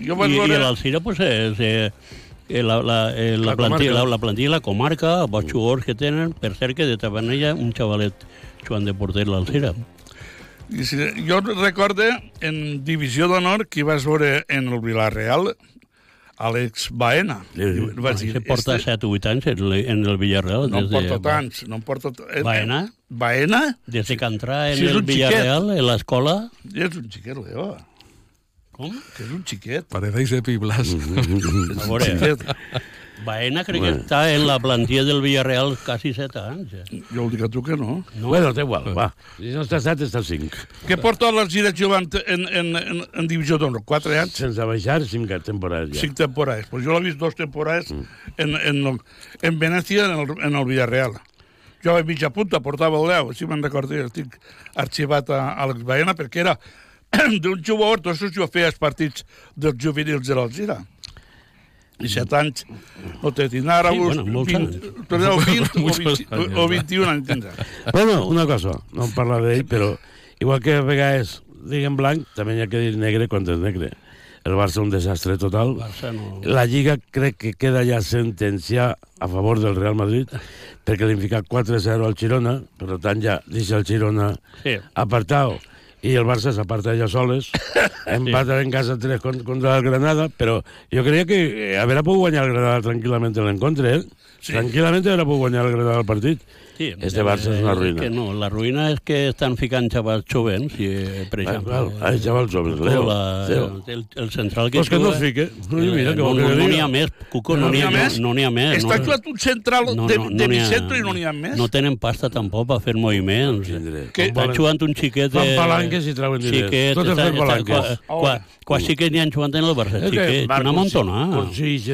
[SPEAKER 13] Jo
[SPEAKER 12] I,
[SPEAKER 13] vaig
[SPEAKER 12] i
[SPEAKER 13] veure...
[SPEAKER 12] l'Alcira, pues, és, eh, eh, la, la, eh, la,
[SPEAKER 13] La
[SPEAKER 12] plantilla, la, la plantilla, la comarca, els jugadors que tenen, per cert que de Tabanella, un xavalet jugant de porter l'Alcira.
[SPEAKER 13] I jo recorde en Divisió d'Honor que vas veure en el Villarreal Àlex Baena. I vaig dir,
[SPEAKER 12] Se porta
[SPEAKER 13] este
[SPEAKER 12] 7 o 8 anys en el- en el Villarreal.
[SPEAKER 13] no
[SPEAKER 12] des
[SPEAKER 13] porta
[SPEAKER 12] de,
[SPEAKER 13] tants, no porta... eh,
[SPEAKER 12] Baena?
[SPEAKER 13] Baena?
[SPEAKER 12] Des de que entrà en
[SPEAKER 13] Sí, és
[SPEAKER 12] el
[SPEAKER 13] xiquet.
[SPEAKER 12] Villarreal, en l'escola...
[SPEAKER 13] És un xiquet, Leo.
[SPEAKER 12] Com?
[SPEAKER 13] Que és un xiquet.
[SPEAKER 2] Parecéis de Piblas.
[SPEAKER 12] A veure. Baena crec que
[SPEAKER 11] Bueno.
[SPEAKER 12] està en la plantilla del Villarreal quasi 7 anys. eh.
[SPEAKER 13] Jo ho dic a tu que no.
[SPEAKER 12] No.
[SPEAKER 11] Bueno, té igual, va. Si no està 7, està 5.
[SPEAKER 13] Què porta l'Alzira jugant en, en, en, en divisió d'honor? 4 anys?
[SPEAKER 11] Sense baixar, 5 temporades ja.
[SPEAKER 13] 5 temporades. Pues jo l'he vist dos temporades en, en, en Venècia, en el, en el Villarreal. Jo a mitja punta portava el 10, si me'n recordo, estic arxivat a, a Alex Baena, perquè era d'un jugador, tots els jo feia els partits dels juvenils de l'Alzira. 17 anys, no té tindrà ara
[SPEAKER 12] Sí, bueno, molts
[SPEAKER 13] 20,
[SPEAKER 12] anys.
[SPEAKER 13] torneu 20 o,
[SPEAKER 11] Molts
[SPEAKER 13] 20,
[SPEAKER 11] anys,
[SPEAKER 13] o 21 anys tindrà.
[SPEAKER 11] Bueno, una cosa, no em parla d'ell, però igual que a vegades diguem blanc, també hi ha que dir negre quan és negre. El Barça un desastre total.
[SPEAKER 12] Barça no...
[SPEAKER 11] La Lliga crec que queda ja sentenciada a favor del Real Madrid perquè li han ficat 4-0 al Girona, per tant ja deixa el Girona
[SPEAKER 12] Sí.
[SPEAKER 11] apartado i el Barça s'aparta ja soles, empata en casa 3 con- contra el Granada, però jo creia que eh, haurà pogut guanyar el Granada tranquil·lament en l'encontre, eh? Sí. Tranquil·lament haurà pogut guanyar el Granada el partit.
[SPEAKER 12] Sí,
[SPEAKER 11] este Barça és una
[SPEAKER 12] eh,
[SPEAKER 11] ruïna.
[SPEAKER 12] Que no, la ruïna és que estan ficant xavals jovents, i, eh, per
[SPEAKER 11] Ah,
[SPEAKER 12] exemple...
[SPEAKER 11] clar, ah, xavals joves, Leo,
[SPEAKER 12] la,
[SPEAKER 11] Leo.
[SPEAKER 12] El, el central que
[SPEAKER 11] Pues que no fique. Mira, que
[SPEAKER 12] no,
[SPEAKER 11] vol que
[SPEAKER 12] no, no n'hi ha més, Cuco, no n'hi ha, més. No n'hi ha més.
[SPEAKER 13] Està
[SPEAKER 12] no,
[SPEAKER 13] jugant un central
[SPEAKER 12] no,
[SPEAKER 13] de,
[SPEAKER 12] no,
[SPEAKER 13] de
[SPEAKER 12] no
[SPEAKER 13] mi centre i no n'hi ha més.
[SPEAKER 12] No tenen pasta tampoc per fer moviments.
[SPEAKER 13] Que-
[SPEAKER 12] Està jugant un xiquet...
[SPEAKER 11] Fan
[SPEAKER 12] eh,
[SPEAKER 11] palanques i treuen diners.
[SPEAKER 12] Xiquet,
[SPEAKER 11] Tot és fer palanques.
[SPEAKER 12] qua- qua- Quasi que n'hi han jugant en el Barça,
[SPEAKER 11] És que
[SPEAKER 12] xiquet, una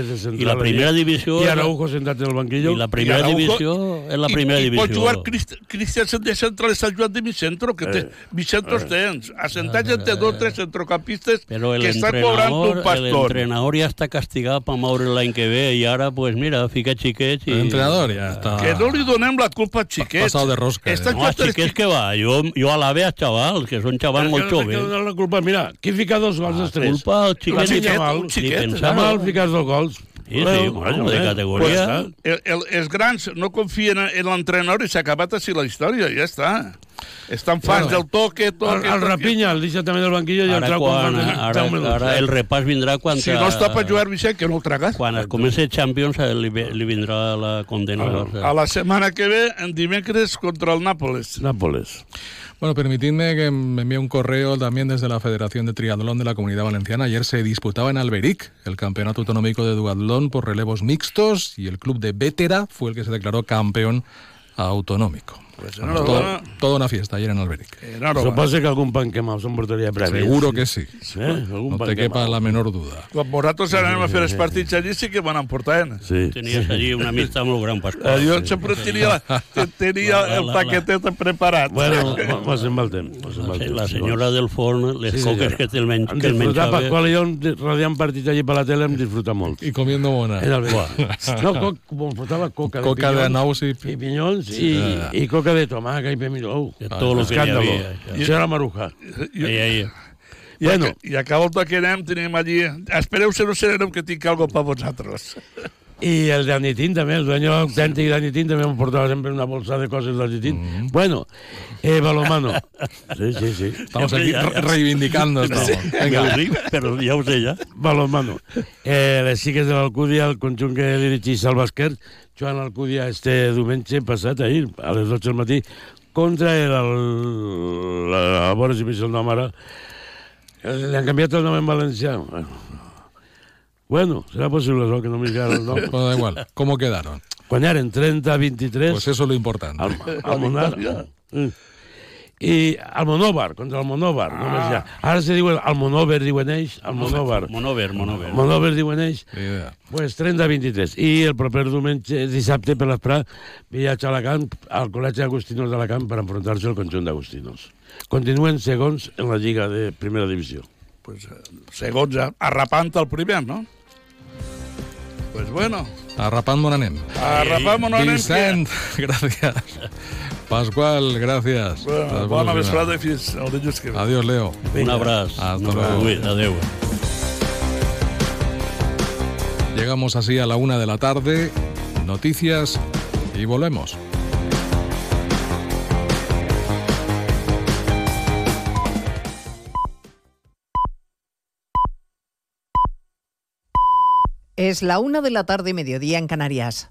[SPEAKER 11] de central
[SPEAKER 12] I la primera divisió...
[SPEAKER 11] I Araujo sentat en el banquillo.
[SPEAKER 12] I la primera divisió és la primera
[SPEAKER 13] i pot jugar Crist Christiansen de central, està jugant de mi centro, que té,
[SPEAKER 12] Eh.
[SPEAKER 13] mi centros tens. Assentatge entre dos, tres centrocampistes
[SPEAKER 12] Però
[SPEAKER 13] que estan cobrant un
[SPEAKER 12] l'entrenador
[SPEAKER 13] pastor.
[SPEAKER 12] l'entrenador ja està castigat per moure l'any que ve i ara, pues mira, fica xiquets i...
[SPEAKER 2] El entrenador ja està...
[SPEAKER 13] Que no li donem la culpa als xiquets.
[SPEAKER 2] Passado de rosca, eh.
[SPEAKER 13] Està
[SPEAKER 12] No, a xiquets que va, jo, jo a la ve a xavals, que són xavals molt
[SPEAKER 11] Que no
[SPEAKER 12] joves.
[SPEAKER 11] donar la culpa. Mira, qui fica dos gols dels tres?
[SPEAKER 12] culpa al xiquet.
[SPEAKER 11] La
[SPEAKER 12] Un xiquet, un xiquet.
[SPEAKER 11] Està mal ficar dos gols.
[SPEAKER 12] Sí, sí, bueno, de categoria.
[SPEAKER 13] Pues, el, el, els grans no confien en, en l'entrenador i s'ha acabat així la història, ja està. Estan fans
[SPEAKER 11] Bueno,
[SPEAKER 13] del toque, toque,
[SPEAKER 11] El, el. Rapinya, el deixa també del banquillo i el trau
[SPEAKER 12] quan,
[SPEAKER 11] quan
[SPEAKER 12] ara, ara el repàs vindrà quan...
[SPEAKER 13] Si no està per jugar Vicent, que no el tragues.
[SPEAKER 12] Quan es comenci Champions eh, li, li vindrà la condena. al Barça.
[SPEAKER 13] A la setmana que ve, en dimecres, contra el Nápoles.
[SPEAKER 11] Nápoles.
[SPEAKER 2] Bueno, permitidme que me envíe un correo también desde la Federación de Triatlón de la Comunidad Valenciana. Ayer se disputaba en Alberic el Campeonato Autonómico de Duatlón por relevos mixtos y el club de Vétera fue el que se declaró campeón autonómico.
[SPEAKER 13] Pues enhorabuena.
[SPEAKER 2] todo- toda una fiesta ayer en Alberic.
[SPEAKER 11] Suposa que algun pan quemat s'emportaria premis.
[SPEAKER 2] Seguro que sí.
[SPEAKER 11] Eh? Algun
[SPEAKER 2] No
[SPEAKER 11] pan
[SPEAKER 2] te quepa la menor duda.
[SPEAKER 13] Quan nosaltres anem a fer els partits allí sí que van emportar. Eh?
[SPEAKER 11] Sí.
[SPEAKER 12] Tenies allí una amistat molt gran, Pasqual.
[SPEAKER 13] Eh, jo sempre tenia, te- tenia
[SPEAKER 12] La-
[SPEAKER 13] el
[SPEAKER 12] la-
[SPEAKER 13] paquetet preparat.
[SPEAKER 11] Bueno, va el
[SPEAKER 12] La,
[SPEAKER 11] temps.
[SPEAKER 12] la senyora del forn, les
[SPEAKER 11] Sí,
[SPEAKER 12] coques que, te el men
[SPEAKER 11] Hem
[SPEAKER 12] que el
[SPEAKER 11] disfrutat,
[SPEAKER 12] menjava...
[SPEAKER 11] Pasqual i jo, radiant partits allí per la tele, hem disfrutat molt.
[SPEAKER 2] Y comiendo mona.
[SPEAKER 11] Era el No, coc, com portava coca de
[SPEAKER 2] Coca de
[SPEAKER 11] pinyons,
[SPEAKER 2] naus y...
[SPEAKER 11] i pinyons i,
[SPEAKER 2] Sí.
[SPEAKER 11] i coca de tomaca i pemiló.
[SPEAKER 12] De tot lo que hi
[SPEAKER 11] Escàndalo.
[SPEAKER 12] havia, això.
[SPEAKER 11] Això era maruja.
[SPEAKER 13] I,
[SPEAKER 12] Ai, ai.
[SPEAKER 13] i,
[SPEAKER 11] Bueno.
[SPEAKER 13] bueno. I a cada volta que anem tenim allí... Espereu si no serem que tinc algo per vosaltres.
[SPEAKER 11] Y el de Anitín también, el dueño auténtico de Anitín también me portaba siempre una bolsa de cosas de Anitín. Bueno, eh, balomano. Sí, sí, sí.
[SPEAKER 2] Estamos aquí re- reivindicando. Estamos.
[SPEAKER 12] Venga,
[SPEAKER 2] Venga.
[SPEAKER 12] però ja ho sé, ja.
[SPEAKER 11] Balomano. Eh, les xiques de l'Alcúdia, el conjunt que dirigeix Salva Esquer, Joan Alcúdia este diumenge passat, ahir, a les 12 del matí, contra el, el, la, a veure si el nom ara, li han canviat el nom en valencià. Bueno, serà possible això, que no m'hi el nom.
[SPEAKER 2] Bueno, da igual. ¿Cómo quedaron?
[SPEAKER 11] Guanyaren 30-23
[SPEAKER 2] Pues eso es lo importante.
[SPEAKER 11] al, al. I Almonóvar, contra el Monóvar. Ah. Només ja. Ara se diuen Almonóvar, diuen ells, Almonóvar.
[SPEAKER 12] Monover, monover.
[SPEAKER 11] Monóvar diuen ells.
[SPEAKER 2] Idea.
[SPEAKER 11] Pues 30-23. I el proper diumenge, dissabte per l'esprà, viatge a Alacant, al Col·legi Agustinos d'Alacant per enfrontar-se al conjunt d'Agustinos. Continuen segons en la Lliga de Primera Divisió.
[SPEAKER 13] Pues, eh, segons, eh, arrapant el primer, no? Pues bueno,
[SPEAKER 2] Arrapant Monanem.
[SPEAKER 13] arrapant mon anem.
[SPEAKER 2] Vicent, gracias. Pascual, gracias.
[SPEAKER 13] Bueno,
[SPEAKER 2] Estàs
[SPEAKER 13] bona
[SPEAKER 2] evolucionant.
[SPEAKER 13] vesprada i fins el dilluns que ve.
[SPEAKER 2] Adiós, Leo.
[SPEAKER 12] Un abraç.
[SPEAKER 2] Hasta
[SPEAKER 12] Un
[SPEAKER 2] luego. Llegamos así a la una de la tarde. Noticias y volvemos.
[SPEAKER 14] Es la una de la tarde, mediodía en Canarias.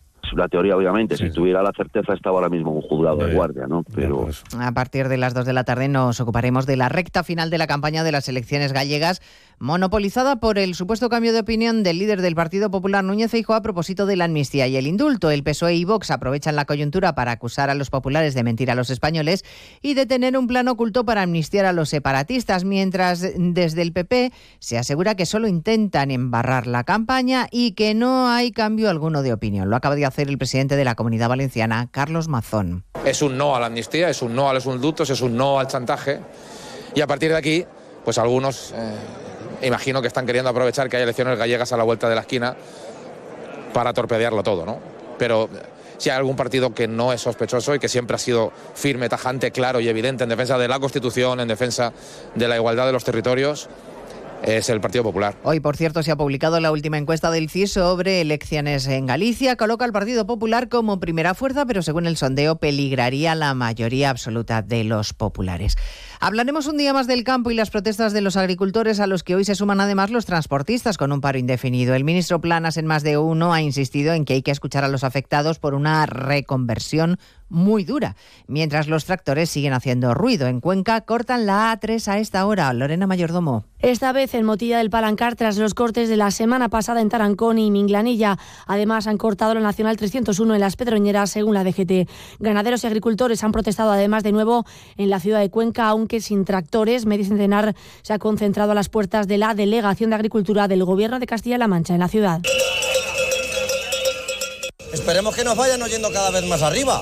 [SPEAKER 15] una teoría, obviamente. si tuviera la certeza, estaba ahora mismo un juzgado de guardia, ¿no? Pero...
[SPEAKER 14] A partir de las dos de la tarde nos ocuparemos de la recta final de la campaña de las elecciones gallegas, monopolizada por el supuesto cambio de opinión del líder del Partido Popular, Núñez Feijóo, a propósito de la amnistía y el indulto. El PSOE y Vox aprovechan la coyuntura para acusar a los populares de mentir a los españoles y de tener un plan oculto para amnistiar a los separatistas, mientras desde el PP se asegura que solo intentan embarrar la campaña y que no hay cambio alguno de opinión. Lo acaba de hacer el presidente de la Comunidad Valenciana, Carlos Mazón.
[SPEAKER 16] Es un no a la amnistía, es un no a los indultos, es un no al chantaje. Y a partir de aquí, pues algunos, eh, imagino que están queriendo aprovechar que hay elecciones gallegas a la vuelta de la esquina para torpedearlo todo, ¿no? Pero si hay algún partido que no es sospechoso y que siempre ha sido firme, tajante, claro y evidente en defensa de la Constitución, en defensa de la igualdad de los territorios, es el Partido Popular.
[SPEAKER 14] Hoy, por cierto, se ha publicado la última encuesta del CIS sobre elecciones en Galicia. Coloca al Partido Popular como primera fuerza, pero según el sondeo peligraría la mayoría absoluta de los populares. Hablaremos un día más del campo y las protestas de los agricultores a los que hoy se suman además los transportistas con un paro indefinido. El ministro Planas en más de uno ha insistido en que hay que escuchar a los afectados por una reconversión muy dura, mientras los tractores siguen haciendo ruido. En Cuenca cortan la A3 a esta hora. Lorena Mayordomo.
[SPEAKER 17] Esta vez en Motilla del Palancar tras los cortes de la semana pasada en Tarancón y Minglanilla. Además han cortado la Nacional 301 en las Pedroñeras según la DGT. Ganaderos y agricultores han protestado además de nuevo en la ciudad de Cuenca, aunque sin tractores. Medio centenar se ha concentrado a las puertas de la Delegación de Agricultura del Gobierno de Castilla-La Mancha en la ciudad.
[SPEAKER 18] Esperemos que nos vayan oyendo cada vez más arriba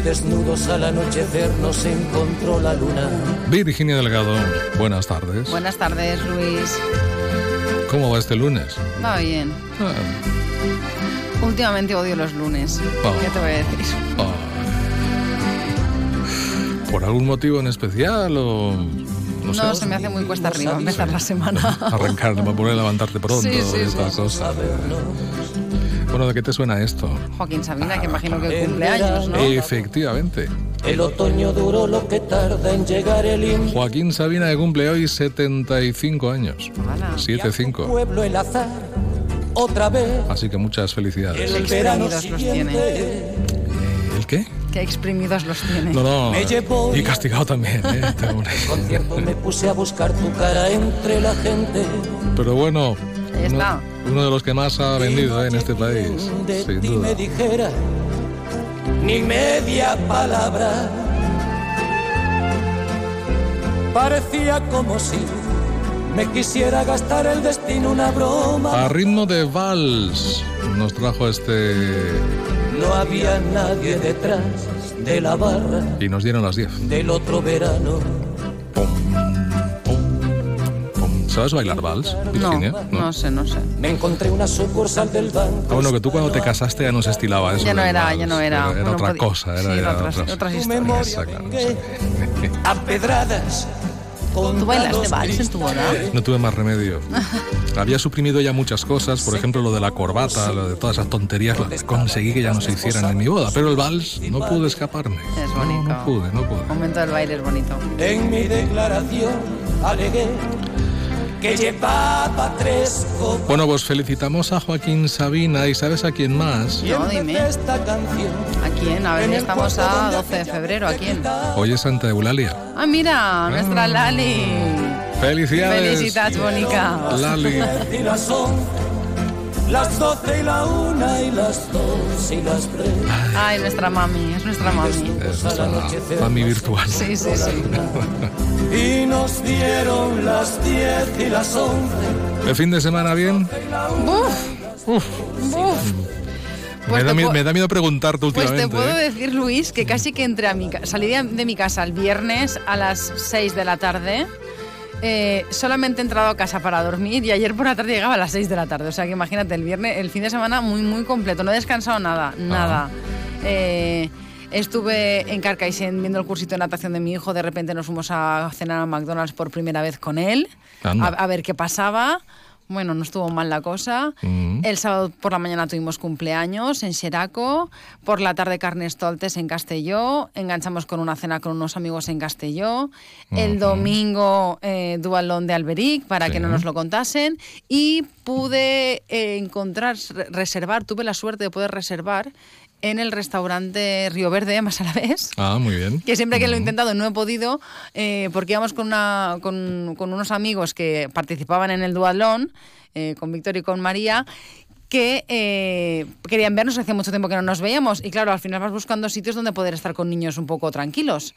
[SPEAKER 19] y desnudos al anochecer nos encontró la luna.
[SPEAKER 2] Virginia Delgado, buenas tardes.
[SPEAKER 20] Buenas tardes, Luis.
[SPEAKER 2] ¿Cómo va este lunes?
[SPEAKER 20] Va bien.
[SPEAKER 2] Ah,
[SPEAKER 20] Últimamente odio los lunes.
[SPEAKER 2] Ah.
[SPEAKER 20] ¿Qué te voy a decir?
[SPEAKER 2] ¿Por algún motivo en especial o no,
[SPEAKER 20] se me hace muy cuesta arriba empezar la semana.
[SPEAKER 2] Arrancar, no poder levantarte pronto
[SPEAKER 20] Sí, sí,
[SPEAKER 2] y estas
[SPEAKER 20] sí.
[SPEAKER 2] cosas. Bueno, ¿de qué te suena esto?
[SPEAKER 20] Joaquín Sabina, que imagino que cumple años, ¿no?
[SPEAKER 2] Efectivamente.
[SPEAKER 19] El otoño duró lo que tarda en llegar el invierno.
[SPEAKER 2] Joaquín Sabina que cumple hoy 75 años. 7-5.
[SPEAKER 19] Pueblo el azar, otra vez.
[SPEAKER 2] Así que muchas felicidades.
[SPEAKER 19] El verano
[SPEAKER 20] los tiene.
[SPEAKER 2] ¿El qué?
[SPEAKER 20] Qué exprimidos los tiene.
[SPEAKER 2] No, no.
[SPEAKER 19] Me
[SPEAKER 2] Y castigado también, ¿eh? Este hombre.
[SPEAKER 19] concierto me puse a buscar tu cara entre la gente.
[SPEAKER 2] Pero bueno,
[SPEAKER 20] Ahí está.
[SPEAKER 2] Uno de los que más ha vendido ¿eh? en este país, sin
[SPEAKER 19] ti
[SPEAKER 2] duda.
[SPEAKER 19] me dijera ni media palabra. Parecía como si me quisiera gastar el destino una broma.
[SPEAKER 2] A ritmo de vals nos trajo este...
[SPEAKER 19] No había nadie detrás de la barra
[SPEAKER 2] Y nos dieron las 10.
[SPEAKER 19] del otro verano.
[SPEAKER 2] ¿Sabes bailar vals, Virginia?
[SPEAKER 20] No, no sé, no sé.
[SPEAKER 19] Me encontré una sucursal del banco.
[SPEAKER 2] Ah, bueno, que tú cuando te casaste ya no se estilaba eso.
[SPEAKER 20] Ya no era,
[SPEAKER 2] vals.
[SPEAKER 20] ya no era.
[SPEAKER 2] Era,
[SPEAKER 20] Bueno,
[SPEAKER 2] otra
[SPEAKER 20] podía-
[SPEAKER 2] cosa, era,
[SPEAKER 20] sí,
[SPEAKER 2] era
[SPEAKER 20] otras,
[SPEAKER 2] otras-
[SPEAKER 20] otras historias.
[SPEAKER 2] Esa, claro,
[SPEAKER 19] vengué a pedradas
[SPEAKER 20] ¿Tú bailaste vals en tu boda?
[SPEAKER 2] No tuve más remedio. Había suprimido ya muchas cosas, por ejemplo lo de la corbata, lo de todas esas tonterías, lo conseguí que ya no se hicieran en mi boda, pero el vals no pude escaparme.
[SPEAKER 20] Es bonito.
[SPEAKER 2] No, no pude, no pude.
[SPEAKER 20] El momento del baile es bonito.
[SPEAKER 19] En mi declaración alegué que llevaba tres copas.
[SPEAKER 2] Bueno, pues felicitamos a Joaquín Sabina y ¿sabes a quién más?
[SPEAKER 20] No, dime.
[SPEAKER 19] Esta canción
[SPEAKER 20] ¿A quién? A ver, ya estamos a 12 de febrero. ¿A quién?
[SPEAKER 2] Hoy es Santa Eulalia.
[SPEAKER 20] Ah, mira, nuestra Lali.
[SPEAKER 2] ¡Felicidades!
[SPEAKER 20] Felicitats, bonica.
[SPEAKER 2] Lali.
[SPEAKER 19] Las doce y la una y las dos y las tres.
[SPEAKER 20] Ay, nuestra mami, es nuestra mami.
[SPEAKER 2] Es nuestra mami virtual.
[SPEAKER 20] Sí, sí, sí.
[SPEAKER 19] Y nos dieron las diez y las once.
[SPEAKER 2] ¿El fin de semana bien?
[SPEAKER 20] Buf,
[SPEAKER 2] Uf.
[SPEAKER 20] buf.
[SPEAKER 2] me,
[SPEAKER 20] Pues
[SPEAKER 2] da
[SPEAKER 20] te
[SPEAKER 2] miedo,
[SPEAKER 20] puedo-
[SPEAKER 2] me da miedo preguntarte
[SPEAKER 20] Pues
[SPEAKER 2] últimamente.
[SPEAKER 20] te puedo
[SPEAKER 2] ¿eh?
[SPEAKER 20] decir, Luis, que casi que entré a mi casa, salí de, de mi casa el viernes a las 6 de la tarde. Eh, solamente he entrado a casa para dormir y ayer por la tarde llegaba a las 6 de la tarde. O sea que imagínate, el viernes, el fin de semana muy, muy completo. No he descansado nada, nada. Eh, estuve en Carcaixent viendo el cursito de natación de mi hijo. De repente nos fuimos a cenar a McDonald's por primera vez con él. A, a ver qué pasaba. Bueno, no estuvo mal la cosa. El sábado por la mañana tuvimos cumpleaños en Xeraco, por la tarde Carnestoltes en Castelló, enganchamos con una cena con unos amigos en Castelló, el domingo eh, Dualón de Alberic para
[SPEAKER 2] Sí.
[SPEAKER 20] que no nos lo contasen. Y pude eh, encontrar, re- reservar, tuve la suerte de poder reservar en el restaurante Río Verde, más a la vez.
[SPEAKER 2] Ah, muy bien.
[SPEAKER 20] Que siempre que lo he intentado no he podido, eh, porque íbamos con, una, con, con unos amigos que participaban en el duatlón, eh, con Víctor y con María, que eh, querían vernos, hacía mucho tiempo que no nos veíamos. Y claro, al final vas buscando sitios donde poder estar con niños un poco tranquilos.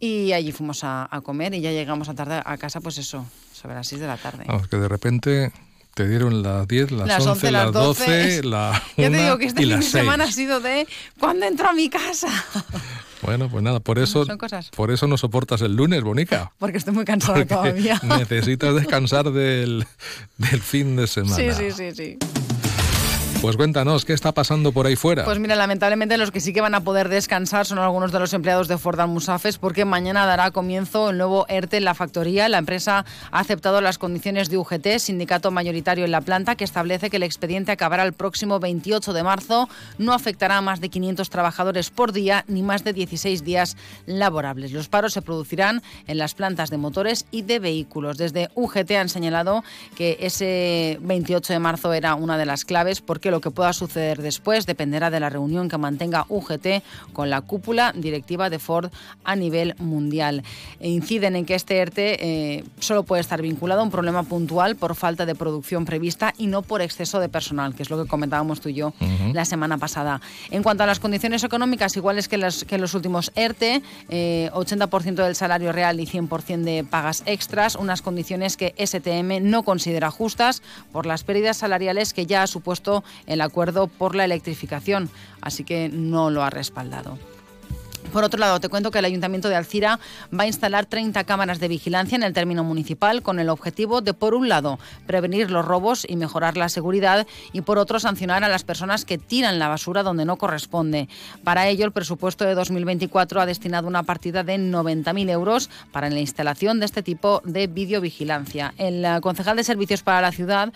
[SPEAKER 20] Y allí fuimos a, a comer y ya llegamos a tarde a casa, pues eso, sobre las 6 de la tarde.
[SPEAKER 2] Vamos, que de repente te dieron las 10, las,
[SPEAKER 20] Las
[SPEAKER 2] 11,
[SPEAKER 20] 11,
[SPEAKER 2] las
[SPEAKER 20] las
[SPEAKER 2] 12,
[SPEAKER 20] 12.
[SPEAKER 2] la
[SPEAKER 20] Ya te
[SPEAKER 2] 1
[SPEAKER 20] digo que este fin de
[SPEAKER 2] las 6.
[SPEAKER 20] semana ha sido de ¿cuándo entro a mi casa?
[SPEAKER 2] Bueno, pues nada, por eso,
[SPEAKER 20] Son cosas.
[SPEAKER 2] por eso no soportas el lunes, Bonica.
[SPEAKER 20] Porque estoy muy cansada
[SPEAKER 2] Porque
[SPEAKER 20] todavía.
[SPEAKER 2] necesitas descansar del, del fin de semana.
[SPEAKER 20] Sí, sí, sí, sí.
[SPEAKER 2] Pues cuéntanos, ¿qué está pasando por ahí fuera?
[SPEAKER 20] Pues mira, lamentablemente los que sí que van a poder descansar son algunos de los empleados de Ford Almusafes porque mañana dará comienzo el nuevo ERTE en la factoría. La empresa ha aceptado las condiciones de UGT, sindicato mayoritario en la planta, que establece que el expediente acabará el próximo 28 de marzo. No afectará a más de 500 trabajadores por día ni más de 16 días laborables. Los paros se producirán en las plantas de motores y de vehículos. Desde UGT han señalado que ese 28 de marzo era una de las claves porque lo que pueda suceder después dependerá de la reunión que mantenga UGT con la cúpula directiva de Ford a nivel mundial. E inciden en que este ERTE eh, solo puede estar vinculado a un problema puntual por falta de producción prevista y no por exceso de personal, que es lo que comentábamos tú y yo la semana pasada. En cuanto a las condiciones económicas, iguales que, las, que los últimos ERTE, eh, 80% del salario real y 100% de pagas extras, unas condiciones que STM no considera justas por las pérdidas salariales que ya ha supuesto el acuerdo por la electrificación, así que no lo ha respaldado. Por otro lado, te cuento que el Ayuntamiento de Alcira va a instalar 30 cámaras de vigilancia en el término municipal con el objetivo de, por un lado, prevenir los robos y mejorar la seguridad y, por otro, sancionar a las personas que tiran la basura donde no corresponde. Para ello, el presupuesto de 2024 ha destinado una partida de 90.000 euros para la instalación de este tipo de videovigilancia. El eh, concejal de Servicios para la Ciudad,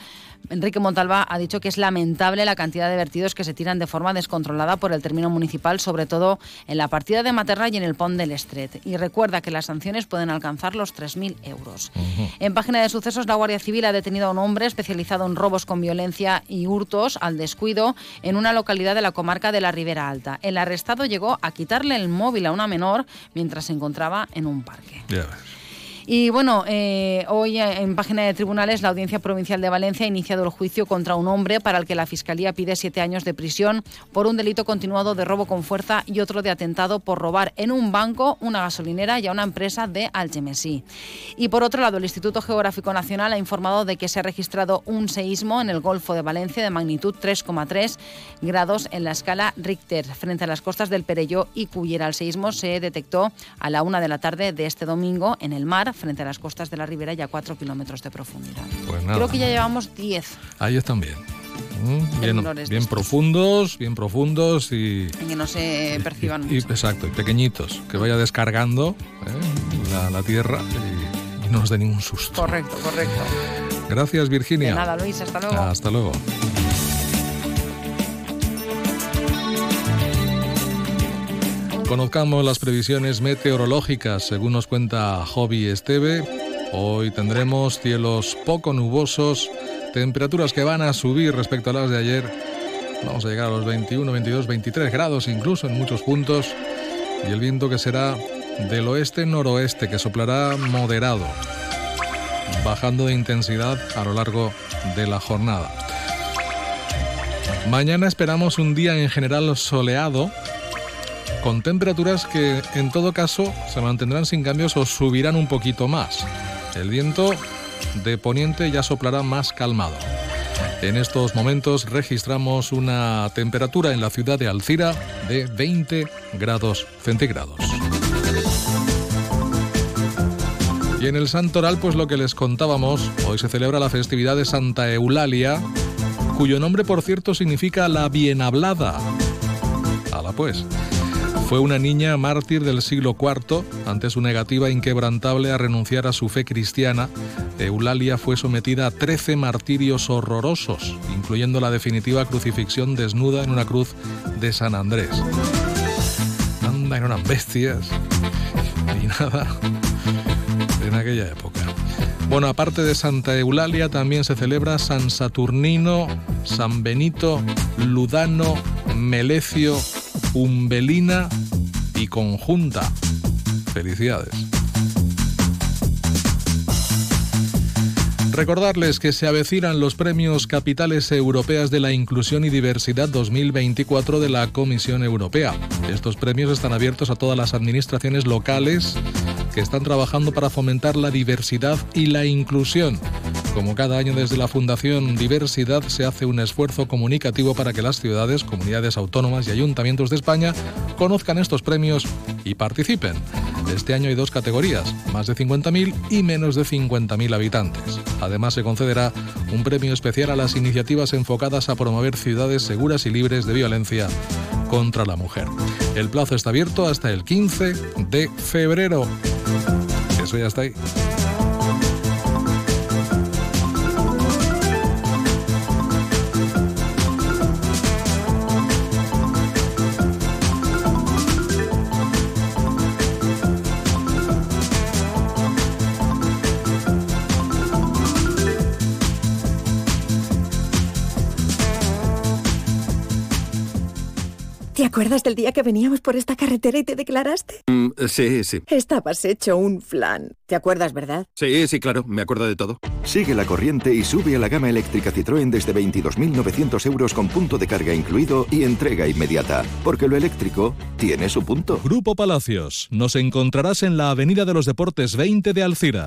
[SPEAKER 20] Enrique Montalva, ha dicho que es lamentable la cantidad de vertidos que se tiran de forma descontrolada por el término municipal, sobre todo en la partida de Materna y en el Pont del Estret. Y recuerda que las sanciones pueden alcanzar los 3.000 euros. En página de sucesos, la Guardia Civil ha detenido a un hombre especializado en robos con violencia y hurtos al descuido en una localidad de la comarca de la Ribera Alta. El arrestado llegó a quitarle el móvil a una menor mientras se encontraba en un parque. Y bueno, eh, hoy en página de tribunales la Audiencia Provincial de Valencia ha iniciado el juicio contra un hombre para el que la Fiscalía pide siete años de prisión por un delito continuado de robo con fuerza y otro de atentado por robar en un banco, una gasolinera y a una empresa de Algemesí. Y por otro lado, el Instituto Geográfico Nacional ha informado de que se ha registrado un seísmo en el Golfo de Valencia de magnitud 3,3 grados en la escala Richter frente a las costas del Perelló y Cullera. El seísmo se detectó a la una de la tarde de este domingo en el mar frente a las costas de la Ribera y a 4 kilómetros de profundidad.
[SPEAKER 2] Pues nada.
[SPEAKER 20] Creo que ya llevamos 10
[SPEAKER 2] Ahí están bien. Mm, Bien, profundos, bien profundos y,
[SPEAKER 20] que no se perciban
[SPEAKER 2] y- exacto, y pequeñitos, que vaya descargando ¿eh? la, la tierra y y no nos dé ningún susto.
[SPEAKER 20] Correcto, correcto.
[SPEAKER 2] Gracias, Virginia.
[SPEAKER 20] De nada, Luis, hasta luego.
[SPEAKER 2] Hasta luego. Conozcamos las previsiones meteorológicas, según nos cuenta Hobby Esteve. Hoy tendremos cielos poco nubosos, temperaturas que van a subir respecto a las de ayer. Vamos a llegar a los 21, 22, 23 grados incluso en muchos puntos. Y el viento que será del oeste-noroeste, que soplará moderado, bajando de intensidad a lo largo de la jornada. Mañana esperamos un día en general soleado, con temperaturas que en todo caso se mantendrán sin cambios o subirán un poquito más. El viento de poniente ya soplará más calmado. En estos momentos registramos una temperatura en la ciudad de Alcira de 20 grados centígrados. Y en el Santoral, pues lo que les contábamos, hoy se celebra la festividad de Santa Eulalia, cuyo nombre, por cierto, significa la bien hablada. Hala pues. Fue una niña mártir del siglo IV. Ante su negativa inquebrantable a renunciar a su fe cristiana, Eulalia fue sometida a 13 martirios horrorosos, incluyendo la definitiva crucifixión desnuda en una cruz de San Andrés. Anda, eran bestias. Ni nada en aquella época. Bueno, aparte de Santa Eulalia, también se celebra San Saturnino, San Benito, Ludano, Melecio, Umbelina y Conjunta. Felicidades. Recordarles que se avecinan los premios Capitales Europeas de la Inclusión y Diversidad 2024 de la Comisión Europea. Estos premios están abiertos a todas las administraciones locales que están trabajando para fomentar la diversidad y la inclusión. Como cada año desde la Fundación Diversidad se hace un esfuerzo comunicativo para que las ciudades, comunidades autónomas y ayuntamientos de España conozcan estos premios y participen. Este año hay dos categorías, más de 50.000 y menos de 50.000 habitantes. Además se concederá un premio especial a las iniciativas enfocadas a promover ciudades seguras y libres de violencia contra la mujer. El plazo está abierto hasta el 15 de febrero. Eso ya está ahí.
[SPEAKER 21] ¿Te acuerdas del día que veníamos por esta carretera y te declaraste?
[SPEAKER 22] Mm, sí, sí.
[SPEAKER 21] Estabas hecho un flan. ¿Te acuerdas, verdad?
[SPEAKER 22] Sí, sí, claro, me acuerdo de todo.
[SPEAKER 23] Sigue la corriente y sube a la gama eléctrica Citroën desde 22.900 euros con punto de carga incluido y entrega inmediata. Porque lo eléctrico tiene su punto.
[SPEAKER 2] Grupo Palacios. Nos encontrarás en la Avenida de los Deportes 20 de Alcira.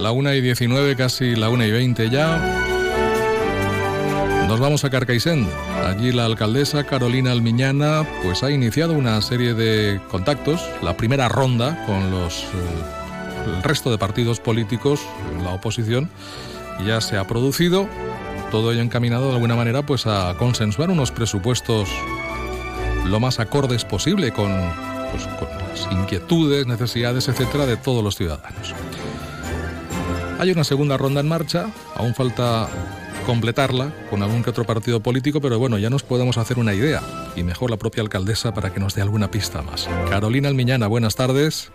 [SPEAKER 2] La 1 y 19, casi la 1 y 20 ya. Nos vamos a Carcaixent. Allí la alcaldesa Carolina Almiñana pues ha iniciado una serie de contactos, la primera ronda con los eh, el resto de partidos políticos la oposición ya se ha producido. Todo ello encaminado de alguna manera pues a consensuar unos presupuestos lo más acordes posible con, pues, con las inquietudes, necesidades, etcétera, de todos los ciudadanos. Hay una segunda ronda en marcha, aún falta completarla con algún que otro partido político, pero bueno, ya nos podemos hacer una idea, y mejor la propia alcaldesa para que nos dé alguna pista más. Carolina Almiñana, buenas tardes.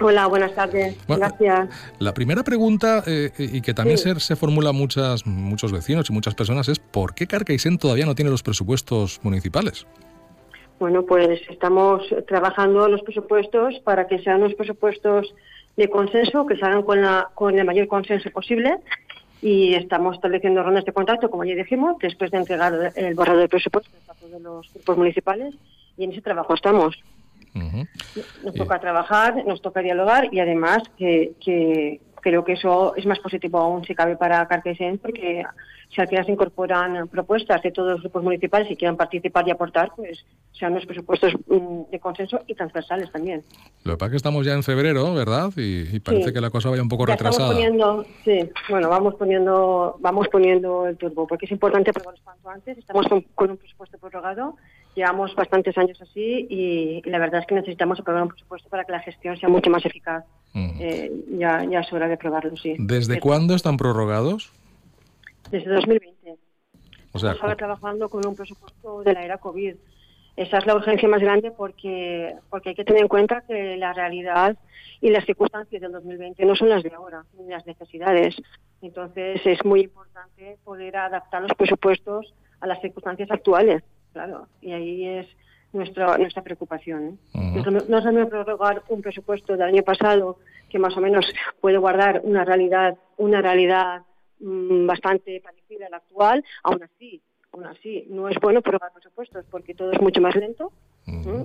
[SPEAKER 24] Hola, buenas tardes. Gracias.
[SPEAKER 2] La primera pregunta, eh, y que también se, se, formula muchas, muchos vecinos y muchas personas, es ¿por qué Carcaixent todavía no tiene los presupuestos municipales?
[SPEAKER 24] Bueno, pues estamos trabajando los presupuestos para que sean unos presupuestos de consenso, que se hagan con, la, con el mayor consenso posible. Y estamos estableciendo rondas de contacto, como ya dijimos, después de entregar el borrador de presupuesto a todos los grupos municipales. Y en ese trabajo estamos. Nos toca trabajar, nos toca dialogar y además que, que, creo que eso es más positivo aún si cabe para Carquesen porque si al final se incorporan propuestas de todos los grupos municipales y quieran participar y aportar, pues sean los presupuestos mm, de consenso y transversales también.
[SPEAKER 2] Lo que pasa es que estamos ya en febrero, ¿verdad? Y, parece que la cosa vaya un poco retrasada.
[SPEAKER 24] Poniendo, sí, bueno, vamos poniendo, vamos poniendo el turbo, porque es importante aprobarlos cuanto antes. Estamos con, un presupuesto prorrogado, llevamos bastantes años así y, la verdad es que necesitamos aprobar un presupuesto para que la gestión sea mucho más eficaz. Eh, ya, ya es hora de aprobarlo, sí.
[SPEAKER 2] ¿Desde cuándo están prorrogados?
[SPEAKER 24] Desde 2020. O sea, Estamos trabajando con un presupuesto de la era COVID. Esa es la urgencia más grande porque, porque hay que tener en cuenta que la realidad y las circunstancias del 2020 no son las de ahora, ni las necesidades. Entonces es muy importante poder adaptar los presupuestos a las circunstancias actuales, claro. Y ahí es nuestra nuestra preocupación. ¿eh? No se me prorrogar un presupuesto del año pasado que más o menos puede guardar una realidad una realidad Mm, bastante parecida a la actual, aún así, aún así, no es bueno prorrogar presupuestos porque todo es mucho más lento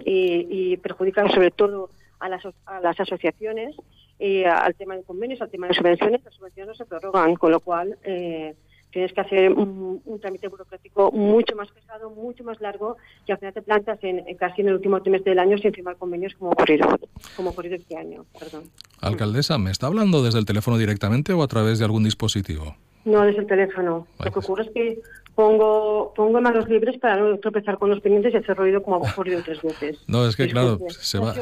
[SPEAKER 24] y, perjudica sobre todo a las, a las asociaciones y al tema de convenios, al tema de subvenciones, las subvenciones no se prorrogan, con lo cual eh, tienes que hacer un, trámite burocrático mucho más pesado, mucho más largo, y al final te plantas en, casi en el último trimestre del año sin firmar convenios como ocurrido, como ocurrido este año. Perdón.
[SPEAKER 2] Alcaldesa, ¿me está hablando desde el teléfono directamente o a través de algún dispositivo?
[SPEAKER 24] No, desde el teléfono. Lo que ocurre es que pongo, pongo manos libres para no tropezar con los pendientes y hacer ruido como ha ocurrido tres veces.
[SPEAKER 2] No, es que claro, se va.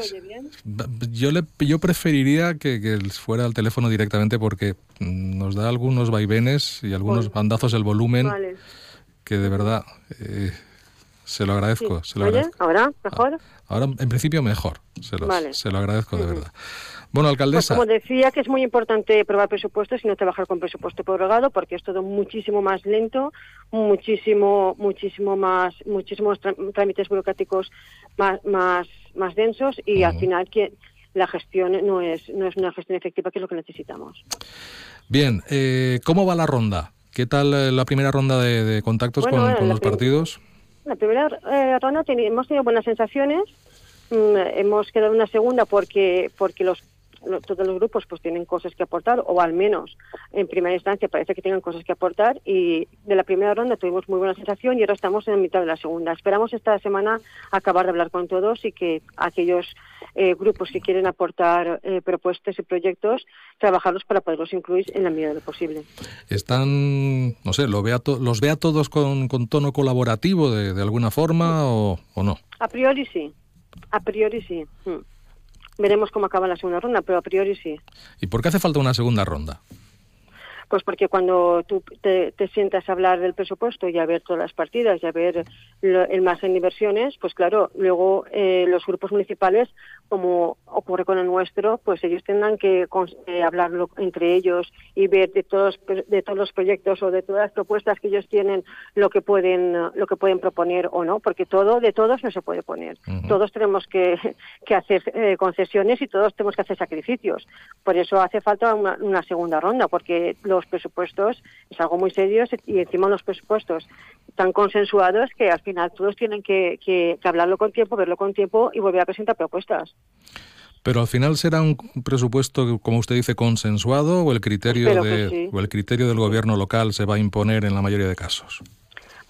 [SPEAKER 2] Yo, le, yo preferiría que, que, fuera al teléfono directamente porque nos da algunos vaivenes y algunos bandazos el volumen que de verdad eh, se lo agradezco. Se lo
[SPEAKER 24] ¿Ahora mejor?
[SPEAKER 2] Ahora, en principio, mejor. Se lo, se lo agradezco de verdad. Bueno, alcaldesa.
[SPEAKER 24] Pues como decía, que es muy importante probar presupuestos y no trabajar con presupuesto prorrogado, porque es todo muchísimo más lento, muchísimo, muchísimo más, muchísimos trámites burocráticos más, más, más densos y al final que la gestión no es, no es una gestión efectiva, que es lo que necesitamos.
[SPEAKER 2] Bien, eh, ¿cómo va la ronda? ¿Qué tal eh, la primera ronda de, contactos con, los partidos?
[SPEAKER 24] La primera eh, ronda hemos tenido buenas sensaciones. Mm, hemos quedado en una segunda porque porque los todos los grupos pues tienen cosas que aportar o al menos en primera instancia parece que tienen cosas que aportar y de la primera ronda tuvimos muy buena sensación y ahora estamos en mitad de la segunda. Esperamos esta semana acabar de hablar con todos y que aquellos eh, grupos que quieren aportar eh, propuestas y proyectos trabajarlos para poderlos incluir en la medida de lo posible.
[SPEAKER 2] Están, no sé, ¿lo ve ¿los ve a todos con, tono colaborativo de, alguna forma o, o, no?
[SPEAKER 24] A priori sí, a priori sí. Mm. Veremos cómo acaba la segunda ronda, pero a priori sí.
[SPEAKER 2] ¿Y por qué hace falta una segunda ronda?
[SPEAKER 24] Pues porque cuando tú te, sientas a hablar del presupuesto y a ver todas las partidas y a ver el margen de inversiones, pues claro, luego eh, los grupos municipales, como ocurre con el nuestro, pues ellos tendrán que eh, hablarlo entre ellos y ver de todos de todos los proyectos o de todas las propuestas que ellos tienen lo que pueden lo que pueden proponer o no, porque todo de todos no se puede poner. Todos tenemos que, que hacer eh, concesiones y todos tenemos que hacer sacrificios. Por eso hace falta una, una segunda ronda, porque los presupuestos es algo muy serio y encima los presupuestos tan consensuados que al final todos tienen que, hablarlo con tiempo, verlo con tiempo y volver a presentar propuestas.
[SPEAKER 2] Pero al final será un presupuesto, como usted dice, consensuado o el criterio de, o el criterio del gobierno local se va a imponer en la mayoría de casos.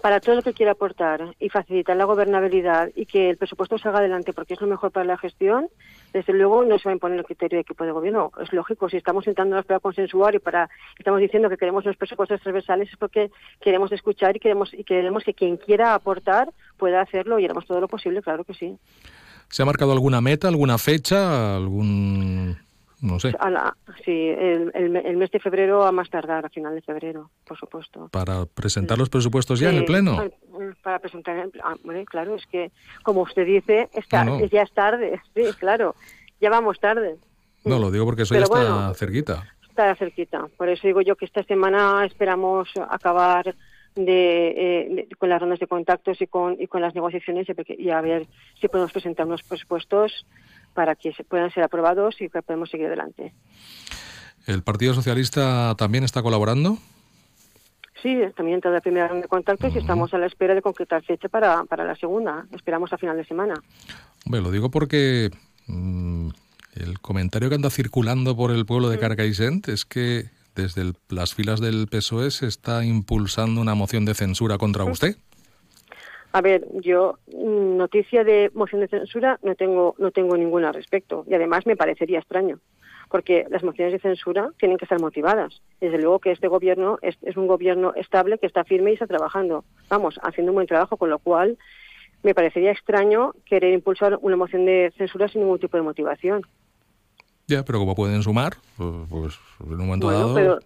[SPEAKER 24] para todo lo que quiera aportar y facilitar la gobernabilidad y que el presupuesto salga adelante porque es lo mejor para la gestión, desde luego no se va a imponer el criterio de equipo de gobierno. Es lógico, si estamos sentándonos para consensuar y para estamos diciendo que queremos los presupuestos transversales es porque queremos escuchar y queremos y queremos que quien quiera aportar pueda hacerlo y haremos todo lo posible, claro que sí.
[SPEAKER 2] ¿Se ha marcado alguna meta, alguna fecha, algún no sé.
[SPEAKER 24] sí, el, mes de febrero a más tardar, a final de febrero, por supuesto.
[SPEAKER 2] ¿Para presentar los presupuestos ya en el Pleno?
[SPEAKER 24] Para presentar, ah, claro, es que, como usted dice, está, ya es tarde, sí, claro, ya vamos tarde.
[SPEAKER 2] No, lo digo porque eso ya está cerquita.
[SPEAKER 24] Está cerquita, por eso digo yo que esta semana esperamos acabar de, con las rondas de contactos y con, y con las negociaciones y a ver si podemos presentar unos presupuestos para que se puedan ser aprobados y que podamos seguir adelante.
[SPEAKER 2] ¿El Partido Socialista también está colaborando?
[SPEAKER 24] Sí, también está la primera ronda de contactos y estamos a la espera de concretar fecha para, para la segunda. Esperamos a final de semana.
[SPEAKER 2] Hombre, lo digo porque mm, el comentario que anda circulando por el pueblo de Carcaixent es que desde las filas del PSOE se está impulsando una moción de censura contra usted.
[SPEAKER 24] A ver, yo mm, noticia de moción de censura no tengo no tengo ninguna al respecto y además me parecería extraño porque las mociones de censura tienen que estar motivadas. Desde luego que este gobierno es, un gobierno estable que está firme y está trabajando, vamos, haciendo un buen trabajo, con lo cual me parecería extraño querer impulsar una moción de censura sin ningún tipo de motivación.
[SPEAKER 2] Ya, pero como pueden sumar, pues, pues en un momento dado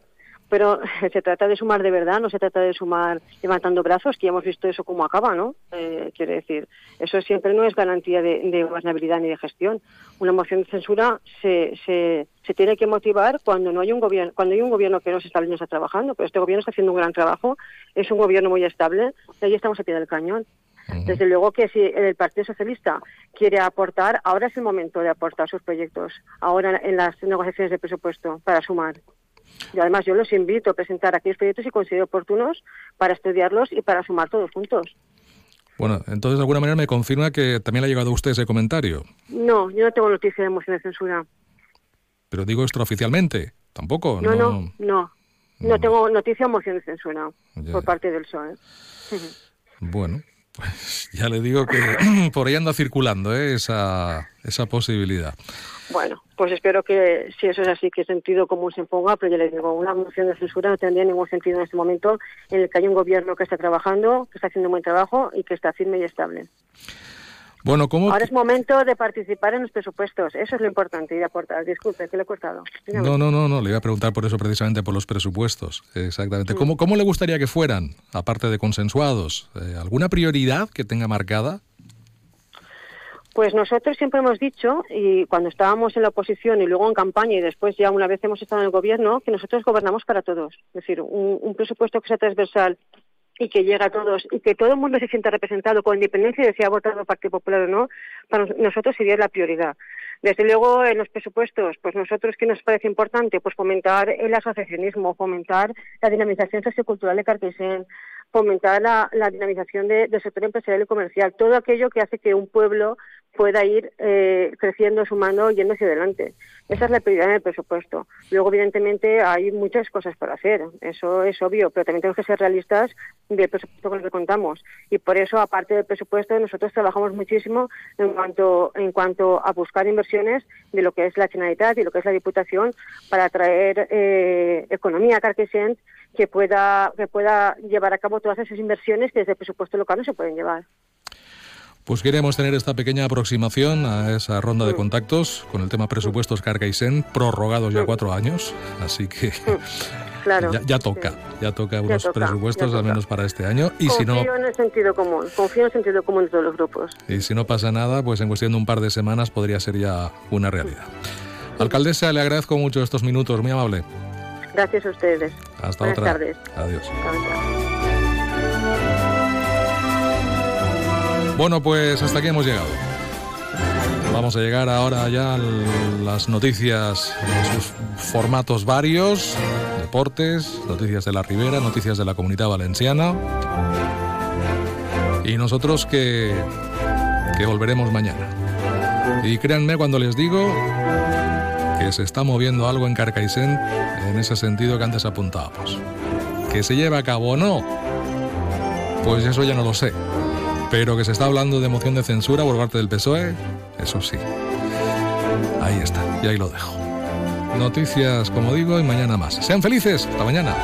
[SPEAKER 24] pero se trata de sumar de verdad, no se trata de sumar levantando brazos, que ya hemos visto eso cómo acaba, ¿no? Eh, quiere decir, eso siempre no es garantía de, gobernabilidad ni de gestión. Una moción de censura se, se, se, tiene que motivar cuando no hay un gobierno, cuando hay un gobierno que no se está, no está trabajando, pero este gobierno está haciendo un gran trabajo, es un gobierno muy estable, y ahí estamos a pie del cañón. Desde luego que si el Partido Socialista quiere aportar, ahora es el momento de aportar sus proyectos, ahora en las negociaciones de presupuesto, para sumar. Y además yo los invito a presentar aquellos proyectos y considero oportunos para estudiarlos y para sumar todos juntos.
[SPEAKER 2] Bueno, entonces de alguna manera me confirma que también le ha llegado a usted ese comentario.
[SPEAKER 24] No, yo no tengo noticia de moción de censura.
[SPEAKER 2] Pero digo extraoficialmente, tampoco.
[SPEAKER 24] No, no, no. No, tengo noticia de moción de censura por parte del PSOE.
[SPEAKER 2] bueno, ya le digo que por ahí anda circulando ¿eh? esa, esa posibilidad.
[SPEAKER 24] Bueno, pues espero que si eso es así, que sentido común se ponga, pero yo le digo, una moción de censura no tendría ningún sentido en este momento en el que hay un gobierno que está trabajando, que está haciendo un buen trabajo y que está firme y estable.
[SPEAKER 2] Bueno, ¿cómo
[SPEAKER 24] Ahora es momento de participar en los presupuestos. Eso es lo importante y de aportar. Disculpe, ¿qué le he cortado?
[SPEAKER 2] No, no, no, no. Le iba a preguntar por eso precisamente, por los presupuestos. Exactamente. Mm. ¿Cómo, ¿Cómo le gustaría que fueran, aparte de consensuados? Eh, ¿Alguna prioridad que tenga marcada?
[SPEAKER 24] Pues nosotros siempre hemos dicho, y cuando estábamos en la oposición y luego en campaña y después ya una vez hemos estado en el gobierno, que nosotros gobernamos para todos. Es decir, un, presupuesto que sea transversal y que llegue a todos y que todo el mundo se sienta representado con independencia de si ha votado el Partido Popular o no, para nosotros sería la prioridad. Desde luego, en los presupuestos, pues nosotros, ¿qué nos parece importante? Pues fomentar el asociacionismo, fomentar la dinamización sociocultural de Cartesén, fomentar la, dinamización del sector empresarial y comercial, todo aquello que hace que un pueblo pueda ir eh, creciendo, sumando, yendo hacia adelante. Esa es la prioridad del presupuesto. Luego, evidentemente, hay muchas cosas por hacer, eso es obvio, pero también tenemos que ser realistas del presupuesto con el que contamos. Y por eso, aparte del presupuesto, nosotros trabajamos muchísimo en cuanto, en cuanto a buscar inversiones de lo que es la Generalitat y lo que es la Diputación para atraer eh, economía a Carquesent que pueda, que pueda llevar a cabo todas esas inversiones que desde el presupuesto local no se pueden llevar.
[SPEAKER 2] Pues queremos tener esta pequeña aproximación a esa ronda de mm. contactos con el tema presupuestos Carcaisen, prorrogados ya mm. cuatro años, así que mm. claro, ya, toca, ya toca unos presupuestos al menos para este año.
[SPEAKER 24] Y
[SPEAKER 2] confío
[SPEAKER 24] si no, en el sentido común, confío en el sentido común de todos los grupos.
[SPEAKER 2] Y si no pasa nada, pues en cuestión de un par de semanas podría ser ya una realidad. Alcaldesa, le agradezco mucho estos minutos, muy amable.
[SPEAKER 24] Gracias a ustedes.
[SPEAKER 2] Hasta
[SPEAKER 24] Buenas
[SPEAKER 2] otra.
[SPEAKER 24] tardes.
[SPEAKER 2] Adiós. Bueno, pues hasta aquí hemos llegado. Vamos a llegar ahora ya a las noticias en sus formatos varios, deportes, noticias de la Ribera, noticias de la Comunidad Valenciana. Y nosotros que, que volveremos mañana. Y créanme cuando les digo que se está moviendo algo en Carcaixent en ese sentido que antes apuntábamos. Que se lleve a cabo o no, Pues eso ya no lo sé. Pero que se está hablando de moción de censura por parte del PSOE, eso sí. Ahí está, y ahí lo dejo. Noticias, como digo, y mañana más. Sean felices, hasta mañana.